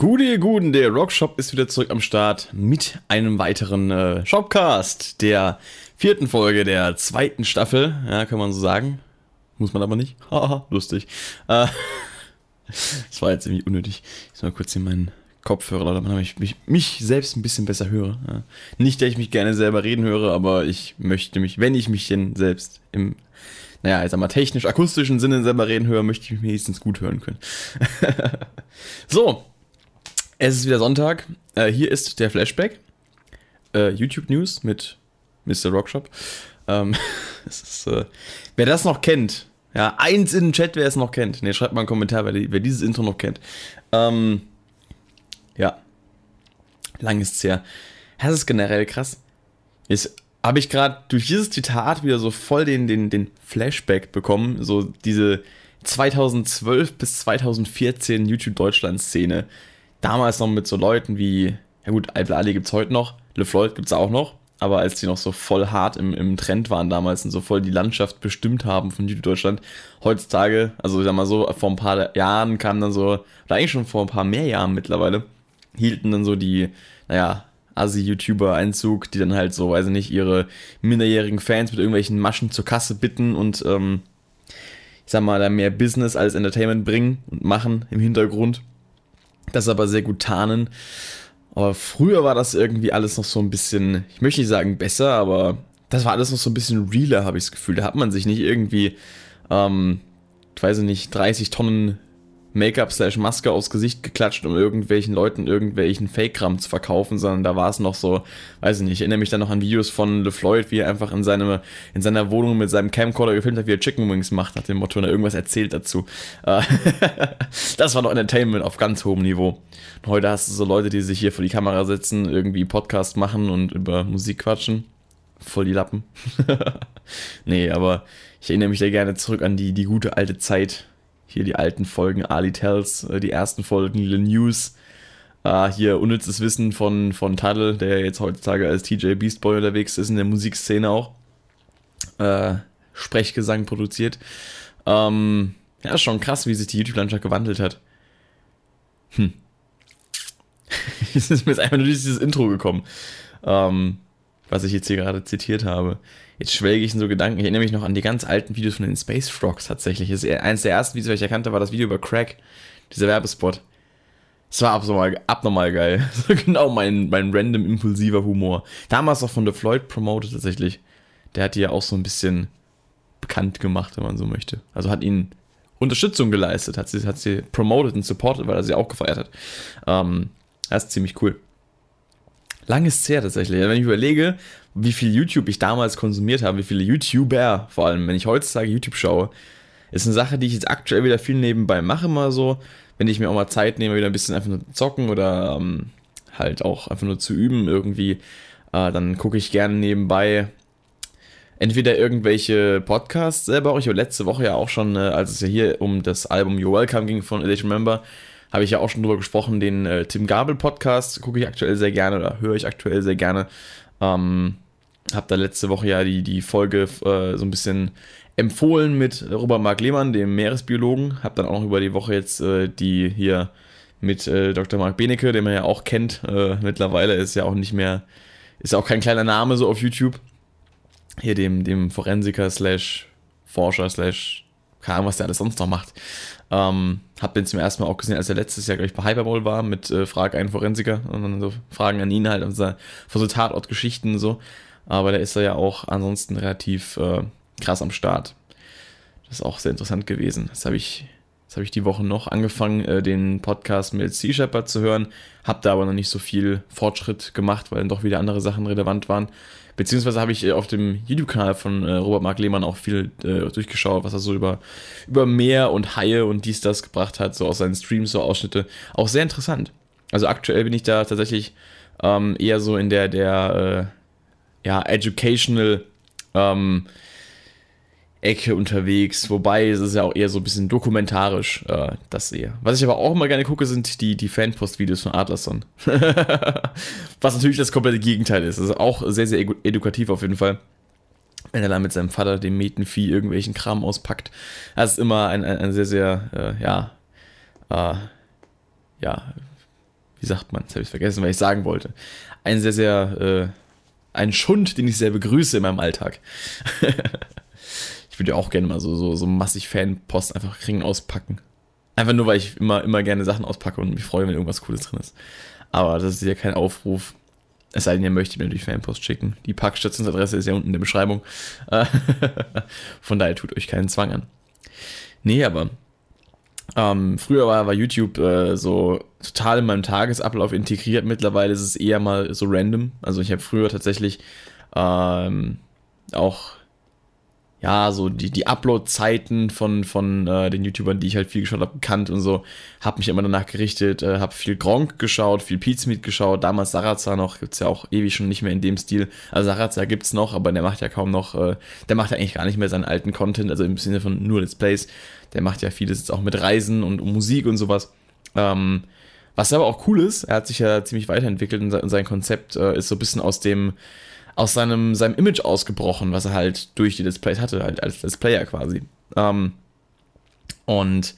Gute, guten, der Rockshop ist wieder zurück am Start mit einem weiteren äh, Shopcast, der vierten Folge der zweiten Staffel, ja, kann man so sagen. Muss man aber nicht. Haha, lustig. Äh, das war jetzt irgendwie unnötig. Ich soll mal kurz hier meinen Kopfhörer, damit ich mich, mich selbst ein bisschen besser höre. Ja. Nicht, dass ich mich gerne selber reden höre, aber ich möchte mich, wenn ich mich denn selbst im naja, jetzt einmal technisch-akustischen Sinne selber reden höre, möchte ich mich wenigstens gut hören können. so, es ist wieder Sonntag. Äh, hier ist der Flashback. Äh, YouTube News mit Mr. Rockshop. Ähm, ist, äh, wer das noch kennt, ja, eins in den Chat, wer es noch kennt. Ne, schreibt mal einen Kommentar, wer, wer, dieses Intro noch kennt. Ähm, ja. Lang ist es her. Das ist generell krass. Ist habe ich gerade durch dieses Zitat wieder so voll den, den, den Flashback bekommen. So diese 2012 bis 2014 YouTube Deutschland Szene damals noch mit so Leuten wie, ja gut, Alpe Ali gibt es heute noch, LeFloid gibt es auch noch, aber als die noch so voll hart im, im Trend waren damals und so voll die Landschaft bestimmt haben von YouTube Deutschland, heutzutage, also ich sag mal so, vor ein paar Jahren kam dann so, oder eigentlich schon vor ein paar mehr Jahren mittlerweile, hielten dann so die, naja, Assi-YouTuber-Einzug, die dann halt so, weiß ich nicht, ihre minderjährigen Fans mit irgendwelchen Maschen zur Kasse bitten und, ähm, ich sag mal, da mehr Business als Entertainment bringen und machen im Hintergrund das aber sehr gut tarnen. Aber früher war das irgendwie alles noch so ein bisschen, ich möchte nicht sagen besser, aber das war alles noch so ein bisschen realer, habe ich das Gefühl. Da hat man sich nicht irgendwie, ähm, ich weiß nicht, 30 Tonnen Make-up slash Maske aufs Gesicht geklatscht, um irgendwelchen Leuten irgendwelchen Fake-Kram zu verkaufen, sondern da war es noch so, weiß ich nicht, ich erinnere mich dann noch an Videos von LeFloid, wie er einfach in, seine, in seiner Wohnung mit seinem Camcorder gefilmt hat, wie er Chicken Wings macht, nach dem Motto, und er irgendwas erzählt dazu. Äh, das war noch Entertainment auf ganz hohem Niveau. Und heute hast du so Leute, die sich hier vor die Kamera setzen, irgendwie Podcast machen und über Musik quatschen. Voll die Lappen. nee, aber ich erinnere mich da gerne zurück an die, die gute alte Zeit, hier die alten Folgen Ali Tells, äh, die ersten Folgen Little News. Uh, hier unnützes Wissen von, von Taddle, der jetzt heutzutage als TJ Beastboy unterwegs ist in der Musikszene auch. Uh, Sprechgesang produziert. Um, ähm, ja, schon krass, wie sich die YouTube-Landschaft gewandelt hat. Hm. es ist mir jetzt einfach nur dieses Intro gekommen, um, ähm, was ich jetzt hier gerade zitiert habe. Jetzt schwelge ich in so Gedanken. Ich erinnere mich noch an die ganz alten Videos von den Space Frogs tatsächlich. Das eines der ersten Videos, die ich erkannte, war das Video über Crack. Dieser Werbespot. Das war abnormal, abnormal geil. genau mein, mein random impulsiver Humor. Damals auch von The Floyd promoted tatsächlich. Der hat die ja auch so ein bisschen bekannt gemacht, wenn man so möchte. Also hat ihnen Unterstützung geleistet, hat sie, hat sie promoted und supported, weil er sie auch gefeiert hat. Ähm, das ist ziemlich cool. Lang ist es her tatsächlich. Wenn ich überlege, wie viel YouTube ich damals konsumiert habe, wie viele YouTuber, vor allem, wenn ich heutzutage YouTube schaue, ist eine Sache, die ich jetzt aktuell wieder viel nebenbei mache, mal so. Wenn ich mir auch mal Zeit nehme, wieder ein bisschen einfach nur zocken oder ähm, halt auch einfach nur zu üben irgendwie, äh, dann gucke ich gerne nebenbei entweder irgendwelche Podcasts selber. Ich habe letzte Woche ja auch schon, äh, als es ja hier um das Album You're Welcome ging von Elite Remember, habe ich ja auch schon drüber gesprochen. Den äh, Tim Gabel Podcast gucke ich aktuell sehr gerne oder höre ich aktuell sehr gerne. Ähm, habe da letzte Woche ja die, die Folge äh, so ein bisschen empfohlen mit Robert Mark Lehmann, dem Meeresbiologen. Habe dann auch noch über die Woche jetzt äh, die hier mit äh, Dr. Mark Benecke, den man ja auch kennt. Äh, mittlerweile ist ja auch nicht mehr, ist ja auch kein kleiner Name so auf YouTube. Hier dem, dem Forensiker slash Forscher slash keine Ahnung, was der alles sonst noch macht. Ähm, hab den zum ersten Mal auch gesehen, als er letztes Jahr, glaube ich, bei Hyperball war, mit äh, Frag einen Forensiker und dann so Fragen an ihn halt, und so, von so Tatortgeschichten und so. Aber der ist da ja auch ansonsten relativ äh, krass am Start. Das ist auch sehr interessant gewesen. Das habe ich, habe ich die Woche noch angefangen, äh, den Podcast mit Sea Shepherd zu hören. Hab da aber noch nicht so viel Fortschritt gemacht, weil dann doch wieder andere Sachen relevant waren. Beziehungsweise habe ich äh, auf dem YouTube-Kanal von äh, Robert Mark Lehmann auch viel äh, durchgeschaut, was er so über, über Meer und Haie und dies, das gebracht hat, so aus seinen Streams, so Ausschnitte. Auch sehr interessant. Also aktuell bin ich da tatsächlich ähm, eher so in der, der äh, ja, educational ähm, Ecke unterwegs, wobei es ist ja auch eher so ein bisschen dokumentarisch, äh, das eher. Was ich aber auch immer gerne gucke, sind die, die Fanpost-Videos von Adlerson. Was natürlich das komplette Gegenteil ist. Also auch sehr, sehr edukativ auf jeden Fall. Wenn er da mit seinem Vater dem Metenvieh irgendwelchen Kram auspackt. Das ist immer ein, ein, ein sehr, sehr, äh, ja, äh, ja, wie sagt man, jetzt habe ich vergessen, was ich sagen wollte. Ein sehr, sehr, äh, ein Schund, den ich sehr begrüße in meinem Alltag. würde ja auch gerne mal so, so, so massig Fanpost einfach kriegen, auspacken. Einfach nur, weil ich immer, immer gerne Sachen auspacke und mich freue, wenn irgendwas Cooles drin ist. Aber das ist ja kein Aufruf. Es sei denn, ihr möchtet mir natürlich Fanpost schicken. Die Packstationsadresse ist ja unten in der Beschreibung. Von daher tut euch keinen Zwang an. Nee, aber ähm, früher war, war YouTube äh, so total in meinem Tagesablauf integriert. Mittlerweile ist es eher mal so random. Also ich habe früher tatsächlich ähm, auch ja, so die, die Upload-Zeiten von, von äh, den YouTubern, die ich halt viel geschaut habe, bekannt und so, habe mich immer danach gerichtet, äh, habe viel Gronk geschaut, viel Pizmeet geschaut, damals Sarazar noch, gibt's ja auch ewig schon nicht mehr in dem Stil. Also Sarazar gibt's noch, aber der macht ja kaum noch, äh, der macht ja eigentlich gar nicht mehr seinen alten Content, also im Sinne von nur Let's Plays. Der macht ja vieles jetzt auch mit Reisen und Musik und sowas. Ähm, was aber auch cool ist, er hat sich ja ziemlich weiterentwickelt und sein Konzept äh, ist so ein bisschen aus dem aus seinem, seinem Image ausgebrochen, was er halt durch die Displays hatte, halt als, als Player quasi. Ähm, und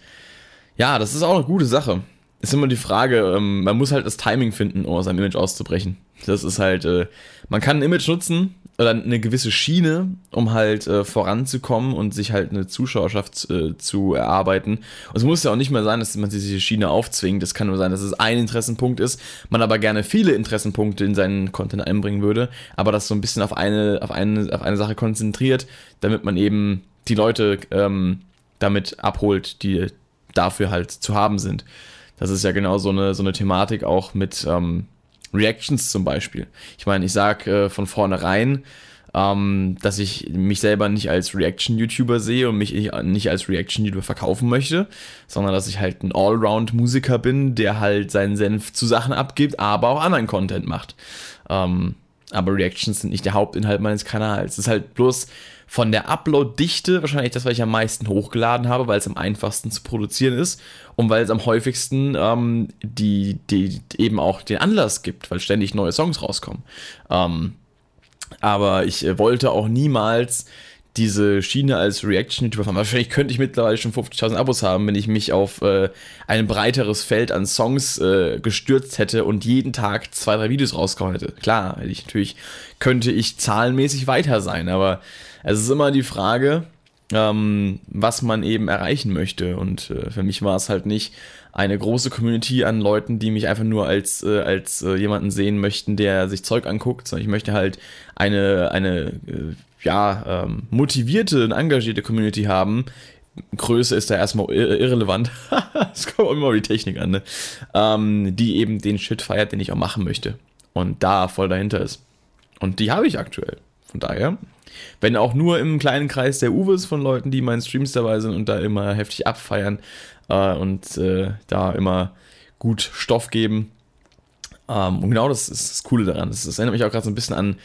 ja, das ist auch eine gute Sache. Ist immer die Frage, ähm, man muss halt das Timing finden, um aus seinem Image auszubrechen. Das ist halt, äh, man kann ein Image nutzen, oder eine gewisse Schiene, um halt äh, voranzukommen und sich halt eine Zuschauerschaft äh, zu erarbeiten. Und es muss ja auch nicht mehr sein, dass man diese Schiene aufzwingt. Es kann nur sein, dass es ein Interessenpunkt ist, man aber gerne viele Interessenpunkte in seinen Content einbringen würde, aber das so ein bisschen auf eine, auf eine, auf eine Sache konzentriert, damit man eben die Leute ähm, damit abholt, die dafür halt zu haben sind. Das ist ja genau so eine, so eine Thematik auch mit, ähm, Reactions zum Beispiel. Ich meine, ich sage äh, von vornherein, ähm, dass ich mich selber nicht als Reaction-YouTuber sehe und mich nicht als Reaction-YouTuber verkaufen möchte, sondern dass ich halt ein Allround-Musiker bin, der halt seinen Senf zu Sachen abgibt, aber auch anderen Content macht. Ähm, aber Reactions sind nicht der Hauptinhalt meines Kanals. Es ist halt bloß von der Upload-Dichte wahrscheinlich das, was ich am meisten hochgeladen habe, weil es am einfachsten zu produzieren ist und weil es am häufigsten ähm, die, die eben auch den Anlass gibt, weil ständig neue Songs rauskommen. Ähm, aber ich äh, wollte auch niemals diese Schiene als Reaction-YouTuber fahren. Wahrscheinlich könnte ich mittlerweile schon 50.000 Abos haben, wenn ich mich auf äh, ein breiteres Feld an Songs äh, gestürzt hätte und jeden Tag zwei, drei Videos rausgehauen hätte. Klar, ich natürlich, könnte ich zahlenmäßig weiter sein, aber es ist immer die Frage, ähm, was man eben erreichen möchte. Und äh, für mich war es halt nicht eine große Community an Leuten, die mich einfach nur als, äh, als äh, jemanden sehen möchten, der sich Zeug anguckt, sondern ich möchte halt eine, eine äh, ja, ähm, motivierte und engagierte Community haben. Größe ist da erstmal irrelevant. Es kommt immer auf die Technik an, ne? ähm, die eben den Shit feiert, den ich auch machen möchte. Und da voll dahinter ist. Und die habe ich aktuell. Von daher wenn auch nur im kleinen Kreis der Uwes von Leuten, die in meinen Streams dabei sind und da immer heftig abfeiern äh, und äh, da immer gut Stoff geben. Ähm, und genau das ist das Coole daran. Das, das erinnert mich auch gerade so ein bisschen an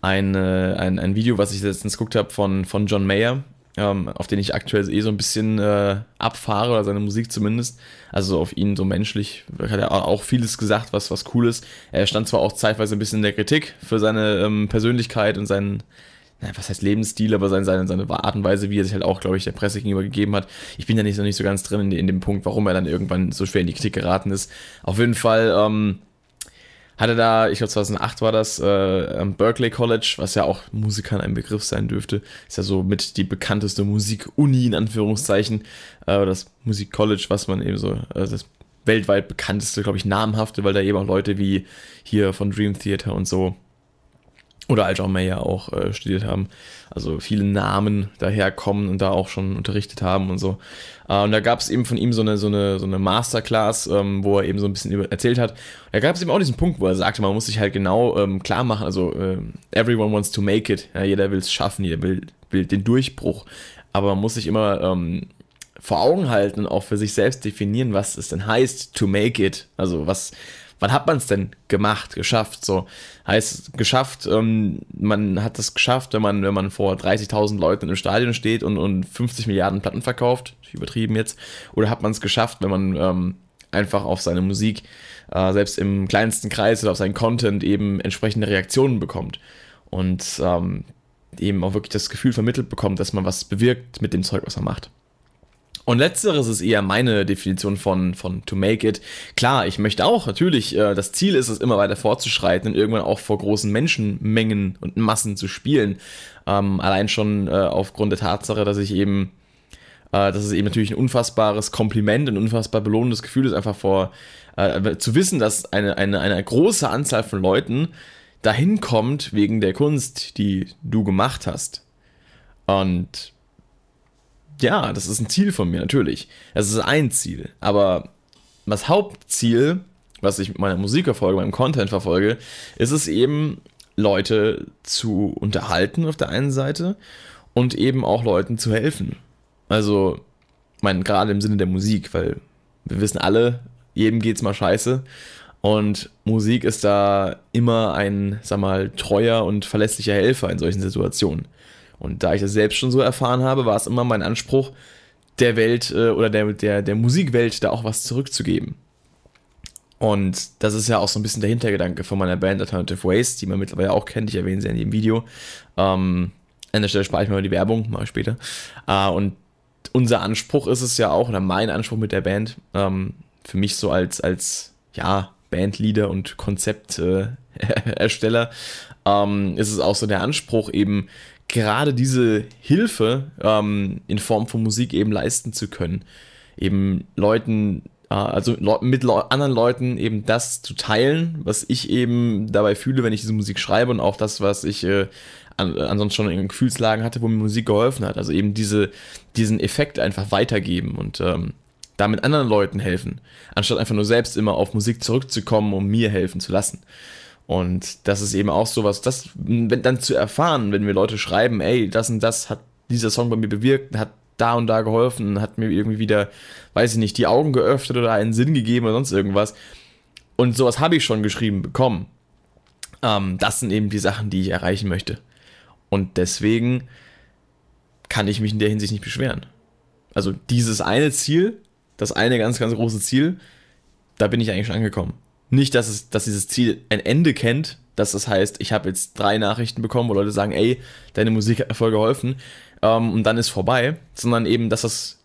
ein, äh, ein, ein Video, was ich letztens geguckt habe von, von John Mayer, ähm, auf den ich aktuell eh so ein bisschen äh, abfahre, oder seine Musik zumindest. Also auf ihn so menschlich hat er auch vieles gesagt, was, was cool ist. Er stand zwar auch zeitweise ein bisschen in der Kritik für seine ähm, Persönlichkeit und seinen, na, was heißt Lebensstil, aber seine, seine, seine Art und Weise, wie er sich halt auch, glaube ich, der Presse gegenüber gegeben hat. Ich bin da nicht so, nicht so ganz drin in, in, dem Punkt, warum er dann irgendwann so schwer in die Kritik geraten ist. Auf jeden Fall ähm, hat er da, ich glaube 2008 war das, äh, Berkeley College, was ja auch Musikern ein Begriff sein dürfte, ist ja so mit die bekannteste Musikuni in Anführungszeichen, äh, das Musikcollege, was man eben so, äh, das weltweit bekannteste, glaube ich, namhafte, weil da eben auch Leute wie hier von Dream Theater und so oder als auch Mayer auch äh, studiert haben. Also viele Namen daherkommen und da auch schon unterrichtet haben und so. Äh, und da gab es eben von ihm so eine, so eine, so eine Masterclass, ähm, wo er eben so ein bisschen über, erzählt hat. Da gab es eben auch diesen Punkt, wo er sagte, man muss sich halt genau ähm, klar machen, also äh, everyone wants to make it. Ja, jeder will es schaffen, jeder will, will den Durchbruch. Aber man muss sich immer ähm, vor Augen halten und auch für sich selbst definieren, was es denn heißt, to make it. Also was, wann hat man es denn gemacht, geschafft? So heißt geschafft, ähm, man hat es geschafft, wenn man, wenn man vor 30.000 Leuten im Stadion steht und, und 50 Milliarden Platten verkauft, übertrieben jetzt, oder hat man es geschafft, wenn man ähm, einfach auf seine Musik, äh, selbst im kleinsten Kreis oder auf seinen Content eben entsprechende Reaktionen bekommt und ähm, eben auch wirklich das Gefühl vermittelt bekommt, dass man was bewirkt mit dem Zeug, was er macht. Und letzteres ist eher meine Definition von, von to make it. Klar, ich möchte auch natürlich, äh, das Ziel ist es, immer weiter fortzuschreiten und irgendwann auch vor großen Menschenmengen und Massen zu spielen. Ähm, allein schon äh, aufgrund der Tatsache, dass ich eben, äh, dass es eben natürlich ein unfassbares Kompliment, ein unfassbar belohnendes Gefühl ist, einfach vor, äh, zu wissen, dass eine, eine, eine große Anzahl von Leuten dahin kommt wegen der Kunst, die du gemacht hast. Und ja, das ist ein Ziel von mir, natürlich. Das ist ein Ziel. Aber das Hauptziel, was ich mit meiner Musik verfolge, meinem Content verfolge, ist es eben, Leute zu unterhalten auf der einen Seite und eben auch Leuten zu helfen. Also, meine, gerade im Sinne der Musik, weil wir wissen alle, jedem geht's mal scheiße. Und Musik ist da immer ein, sag mal, treuer und verlässlicher Helfer in solchen Situationen. Und da ich das selbst schon so erfahren habe, war es immer mein Anspruch, der Welt äh, oder der, der, der Musikwelt da auch was zurückzugeben. Und das ist ja auch so ein bisschen der Hintergedanke von meiner Band Alternative Ways, die man mittlerweile auch kennt. Ich erwähne sie in jedem Video. Ähm, an der Stelle spare ich mir mal die Werbung, mal später. Äh, und unser Anspruch ist es ja auch, oder mein Anspruch mit der Band, ähm, für mich so als, als ja, Bandleader und Konzeptersteller, äh, ähm, ist es auch so der Anspruch, eben gerade diese Hilfe ähm, in Form von Musik eben leisten zu können. Eben Leuten, äh, also mit Le anderen Leuten eben das zu teilen, was ich eben dabei fühle, wenn ich diese Musik schreibe und auch das, was ich äh, an, ansonsten schon in Gefühlslagen hatte, wo mir Musik geholfen hat. Also eben diese, diesen Effekt einfach weitergeben und ähm, damit anderen Leuten helfen, anstatt einfach nur selbst immer auf Musik zurückzukommen, um mir helfen zu lassen. Und das ist eben auch sowas, das wenn, dann zu erfahren, wenn mir Leute schreiben, ey, das und das hat dieser Song bei mir bewirkt, hat da und da geholfen, hat mir irgendwie wieder, weiß ich nicht, die Augen geöffnet oder einen Sinn gegeben oder sonst irgendwas. Und sowas habe ich schon geschrieben bekommen. Ähm, das sind eben die Sachen, die ich erreichen möchte. Und deswegen kann ich mich in der Hinsicht nicht beschweren. Also dieses eine Ziel, das eine ganz, ganz große Ziel, da bin ich eigentlich schon angekommen. Nicht, dass, es, dass dieses Ziel ein Ende kennt, dass das heißt, ich habe jetzt drei Nachrichten bekommen, wo Leute sagen, ey, deine Musik hat voll geholfen ähm, und dann ist vorbei, sondern eben, dass das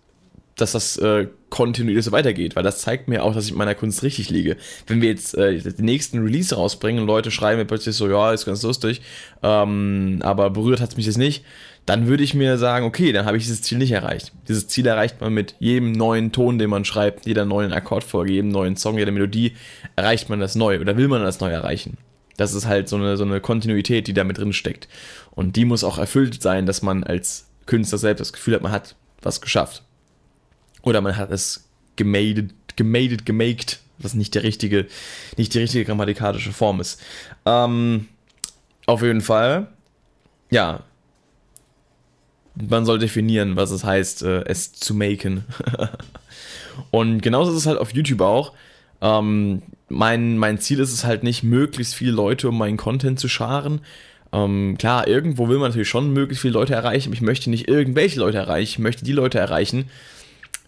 dass das äh, kontinuierlich so weitergeht, weil das zeigt mir auch, dass ich mit meiner Kunst richtig liege. Wenn wir jetzt äh, den nächsten Release rausbringen und Leute schreiben mir plötzlich so, ja, ist ganz lustig, ähm, aber berührt hat es mich jetzt nicht, dann würde ich mir sagen, okay, dann habe ich dieses Ziel nicht erreicht. Dieses Ziel erreicht man mit jedem neuen Ton, den man schreibt, jeder neuen Akkordfolge, jedem neuen Song, jeder Melodie, erreicht man das neu oder will man das neu erreichen. Das ist halt so eine, so eine Kontinuität, die da mit drin steckt. Und die muss auch erfüllt sein, dass man als Künstler selbst das Gefühl hat, man hat was geschafft. Oder man hat es gemadet, gemadet, gemaked, was nicht der richtige, nicht die richtige grammatikalische Form ist. Ähm, auf jeden Fall, ja, man soll definieren, was es heißt, äh, es zu maken. und genauso ist es halt auf YouTube auch. Ähm, mein, mein Ziel ist es halt nicht, möglichst viele Leute um meinen Content zu scharen. Ähm, klar, irgendwo will man natürlich schon möglichst viele Leute erreichen, aber ich möchte nicht irgendwelche Leute erreichen, ich möchte die Leute erreichen,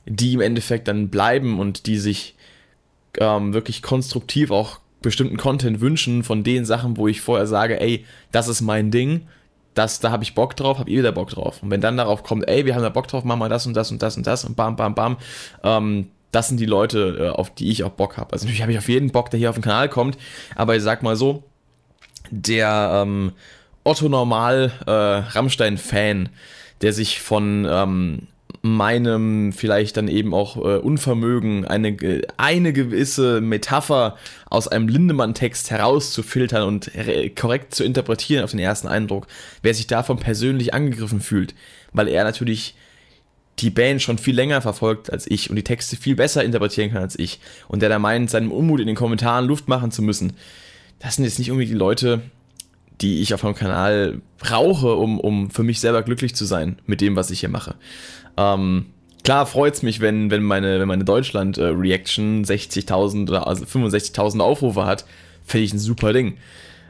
die im Endeffekt dann bleiben und die sich ähm, wirklich konstruktiv auch bestimmten Content wünschen von den Sachen, wo ich vorher sage, ey, das ist mein Ding das, da habe ich Bock drauf, habt ihr wieder Bock drauf. Und wenn dann darauf kommt, ey, wir haben da Bock drauf, machen wir das und das und das und das und bam, bam, bam, ähm, das sind die Leute, äh, auf die ich auch Bock habe. Also natürlich habe ich auf jeden Bock, der hier auf den Kanal kommt, aber ich sag mal so, der ähm, Otto Normal äh, Rammstein-Fan, der sich von ähm, meinem vielleicht dann eben auch äh, Unvermögen, eine, eine gewisse Metapher aus einem Lindemann-Text herauszufiltern und korrekt zu interpretieren auf den ersten Eindruck, wer sich davon persönlich angegriffen fühlt, weil er natürlich die Band schon viel länger verfolgt als ich und die Texte viel besser interpretieren kann als ich. Und der da meint, seinem Unmut in den Kommentaren Luft machen zu müssen, das sind jetzt nicht irgendwie die Leute, die ich auf meinem Kanal brauche, um, um für mich selber glücklich zu sein mit dem, was ich hier mache. Ähm, klar freut es mich, wenn, wenn meine, wenn meine Deutschland-Reaction 60.000 oder also 65.000 Aufrufe hat, finde ich ein super Ding.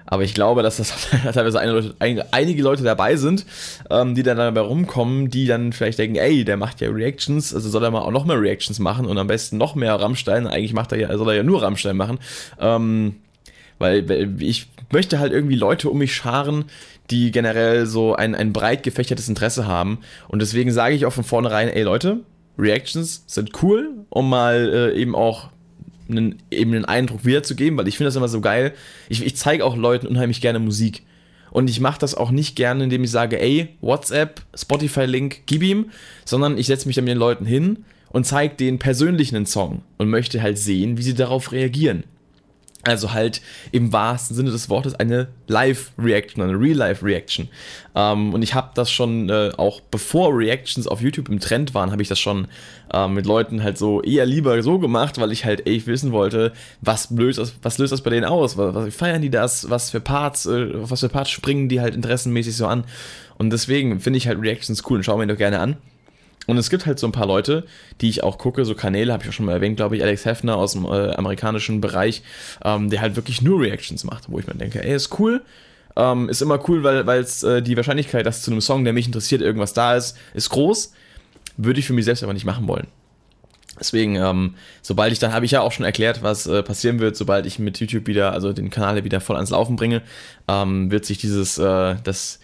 Aber ich glaube, dass das teilweise Leute, einige Leute dabei sind, ähm, die dann dabei rumkommen, die dann vielleicht denken, ey, der macht ja Reactions, also soll er mal auch noch mehr Reactions machen und am besten noch mehr Rammstein. Eigentlich macht er ja, soll er ja nur Rammstein machen. Ähm, weil ich möchte halt irgendwie Leute um mich scharen, die generell so ein, ein breit gefächertes Interesse haben. Und deswegen sage ich auch von vornherein, ey Leute, Reactions sind cool, um mal äh, eben auch einen, eben einen Eindruck wiederzugeben, weil ich finde das immer so geil. Ich, ich zeige auch Leuten unheimlich gerne Musik. Und ich mache das auch nicht gerne, indem ich sage, ey, WhatsApp, Spotify-Link, gib ihm, sondern ich setze mich dann mit den Leuten hin und zeige denen persönlich einen Song und möchte halt sehen, wie sie darauf reagieren. Also halt im wahrsten Sinne des Wortes eine Live-Reaction, eine Real-Life-Reaction. Ähm, und ich habe das schon, äh, auch bevor Reactions auf YouTube im Trend waren, habe ich das schon äh, mit Leuten halt so eher lieber so gemacht, weil ich halt echt wissen wollte, was löst das, was löst das bei denen aus? Was, was feiern die das? Was für Parts, äh, was für Parts springen die halt interessenmäßig so an? Und deswegen finde ich halt Reactions cool und schaue mir doch gerne an. Und es gibt halt so ein paar Leute, die ich auch gucke, so Kanäle, habe ich auch schon mal erwähnt, glaube ich, Alex Heffner aus dem äh, amerikanischen Bereich, ähm, der halt wirklich nur Reactions macht, wo ich mir denke, ey, ist cool. Ähm, ist immer cool, weil es äh, die Wahrscheinlichkeit, dass zu einem Song, der mich interessiert, irgendwas da ist, ist groß. Würde ich für mich selbst aber nicht machen wollen. Deswegen, ähm, sobald ich dann, habe ich ja auch schon erklärt, was äh, passieren wird, sobald ich mit YouTube wieder, also den Kanal wieder voll ans Laufen bringe, ähm, wird sich dieses, äh, das,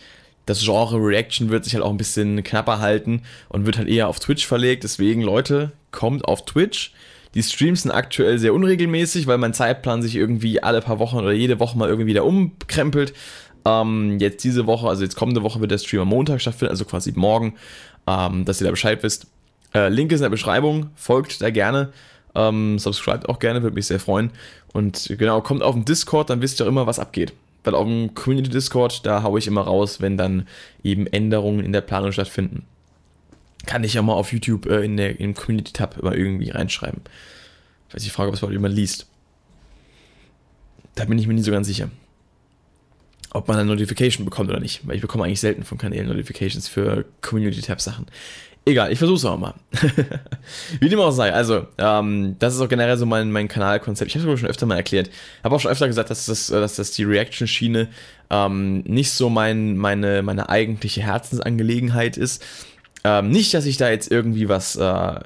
das Genre Reaction wird sich halt auch ein bisschen knapper halten und wird halt eher auf Twitch verlegt. Deswegen, Leute, kommt auf Twitch. Die Streams sind aktuell sehr unregelmäßig, weil mein Zeitplan sich irgendwie alle paar Wochen oder jede Woche mal irgendwie wieder umkrempelt. Ähm, jetzt diese Woche, also jetzt kommende Woche wird der Stream am Montag stattfinden, also quasi morgen, ähm, dass ihr da Bescheid wisst. Äh, Link ist in der Beschreibung, folgt da gerne. Ähm, subscribt auch gerne, würde mich sehr freuen. Und genau, kommt auf den Discord, dann wisst ihr auch immer, was abgeht weil auf dem Community Discord, da haue ich immer raus, wenn dann eben Änderungen in der Planung stattfinden. Kann ich ja mal auf YouTube äh, in der, im Community-Tab immer irgendwie reinschreiben. Ich weiß die Frage, ob es mal jemand liest. Da bin ich mir nicht so ganz sicher. Ob man eine Notification bekommt oder nicht. Weil ich bekomme eigentlich selten von Kanälen Notifications für Community-Tab-Sachen. Egal, ich versuch's auch mal. Wie dem auch sei, also, ähm, das ist auch generell so mein, mein Kanalkonzept. Ich habe es schon öfter mal erklärt. Habe auch schon öfter gesagt, dass das, dass das die Reaction-Schiene ähm, nicht so mein, meine, meine eigentliche Herzensangelegenheit ist. Ähm, nicht, dass ich da jetzt irgendwie was äh,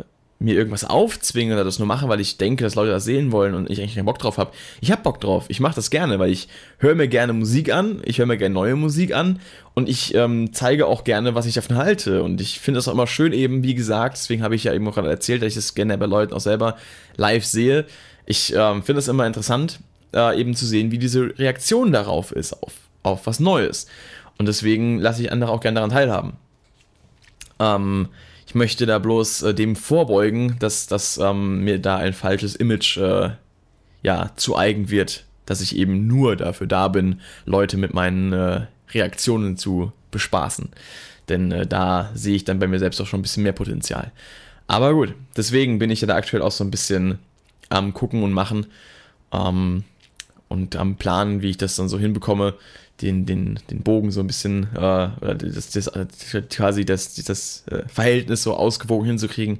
mir irgendwas aufzwingen oder das nur machen, weil ich denke, dass Leute das sehen wollen und ich eigentlich keinen Bock drauf habe. Ich habe Bock drauf. Ich mache das gerne, weil ich höre mir gerne Musik an, ich höre mir gerne neue Musik an und ich ähm, zeige auch gerne, was ich davon halte. Und ich finde das auch immer schön eben, wie gesagt, deswegen habe ich ja eben auch gerade erzählt, dass ich das gerne bei Leuten auch selber live sehe. Ich ähm, finde es immer interessant, äh, eben zu sehen, wie diese Reaktion darauf ist, auf, auf was Neues. Und deswegen lasse ich andere auch gerne daran teilhaben. Ähm, ich möchte da bloß äh, dem vorbeugen, dass, dass ähm, mir da ein falsches Image äh, ja, zu eigen wird, dass ich eben nur dafür da bin, Leute mit meinen äh, Reaktionen zu bespaßen. Denn äh, da sehe ich dann bei mir selbst auch schon ein bisschen mehr Potenzial. Aber gut, deswegen bin ich ja da aktuell auch so ein bisschen am Gucken und Machen ähm, und am Planen, wie ich das dann so hinbekomme, den, den, den Bogen so ein bisschen, äh, das, das, quasi das, das äh, Verhältnis so ausgewogen hinzukriegen,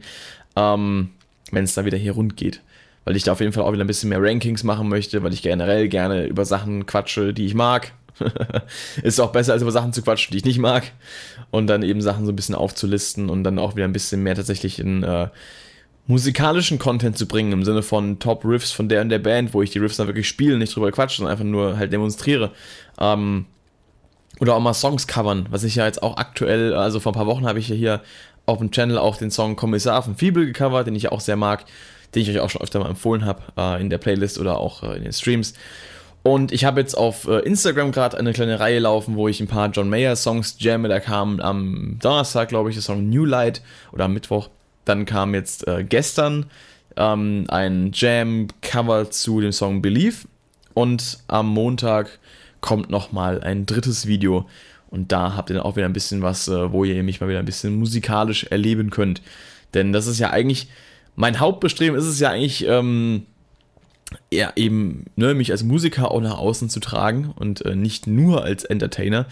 ähm, wenn es dann wieder hier rund geht. Weil ich da auf jeden Fall auch wieder ein bisschen mehr Rankings machen möchte, weil ich generell gerne über Sachen quatsche, die ich mag. ist auch besser, als über Sachen zu quatschen, die ich nicht mag. Und dann eben Sachen so ein bisschen aufzulisten und dann auch wieder ein bisschen mehr tatsächlich in äh, musikalischen Content zu bringen, im Sinne von Top-Riffs von der und der Band, wo ich die Riffs dann wirklich spiele, nicht drüber quatsche, sondern einfach nur halt demonstriere. Ähm, oder auch mal Songs covern, was ich ja jetzt auch aktuell, also vor ein paar Wochen habe ich ja hier auf dem Channel auch den Song Kommissar von Fiebel gecovert, den ich auch sehr mag, den ich euch auch schon öfter mal empfohlen habe äh, in der Playlist oder auch äh, in den Streams. Und ich habe jetzt auf äh, Instagram gerade eine kleine Reihe laufen, wo ich ein paar John Mayer Songs jamme. Da kam am Donnerstag, glaube ich, der Song New Light oder am Mittwoch. Dann kam jetzt äh, gestern ähm, ein Jam-Cover zu dem Song Believe. Und am Montag kommt nochmal ein drittes Video. Und da habt ihr dann auch wieder ein bisschen was, äh, wo ihr mich mal wieder ein bisschen musikalisch erleben könnt. Denn das ist ja eigentlich, mein Hauptbestreben ist es ja eigentlich, ähm, ja, eben ne, mich als Musiker auch nach außen zu tragen und äh, nicht nur als Entertainer.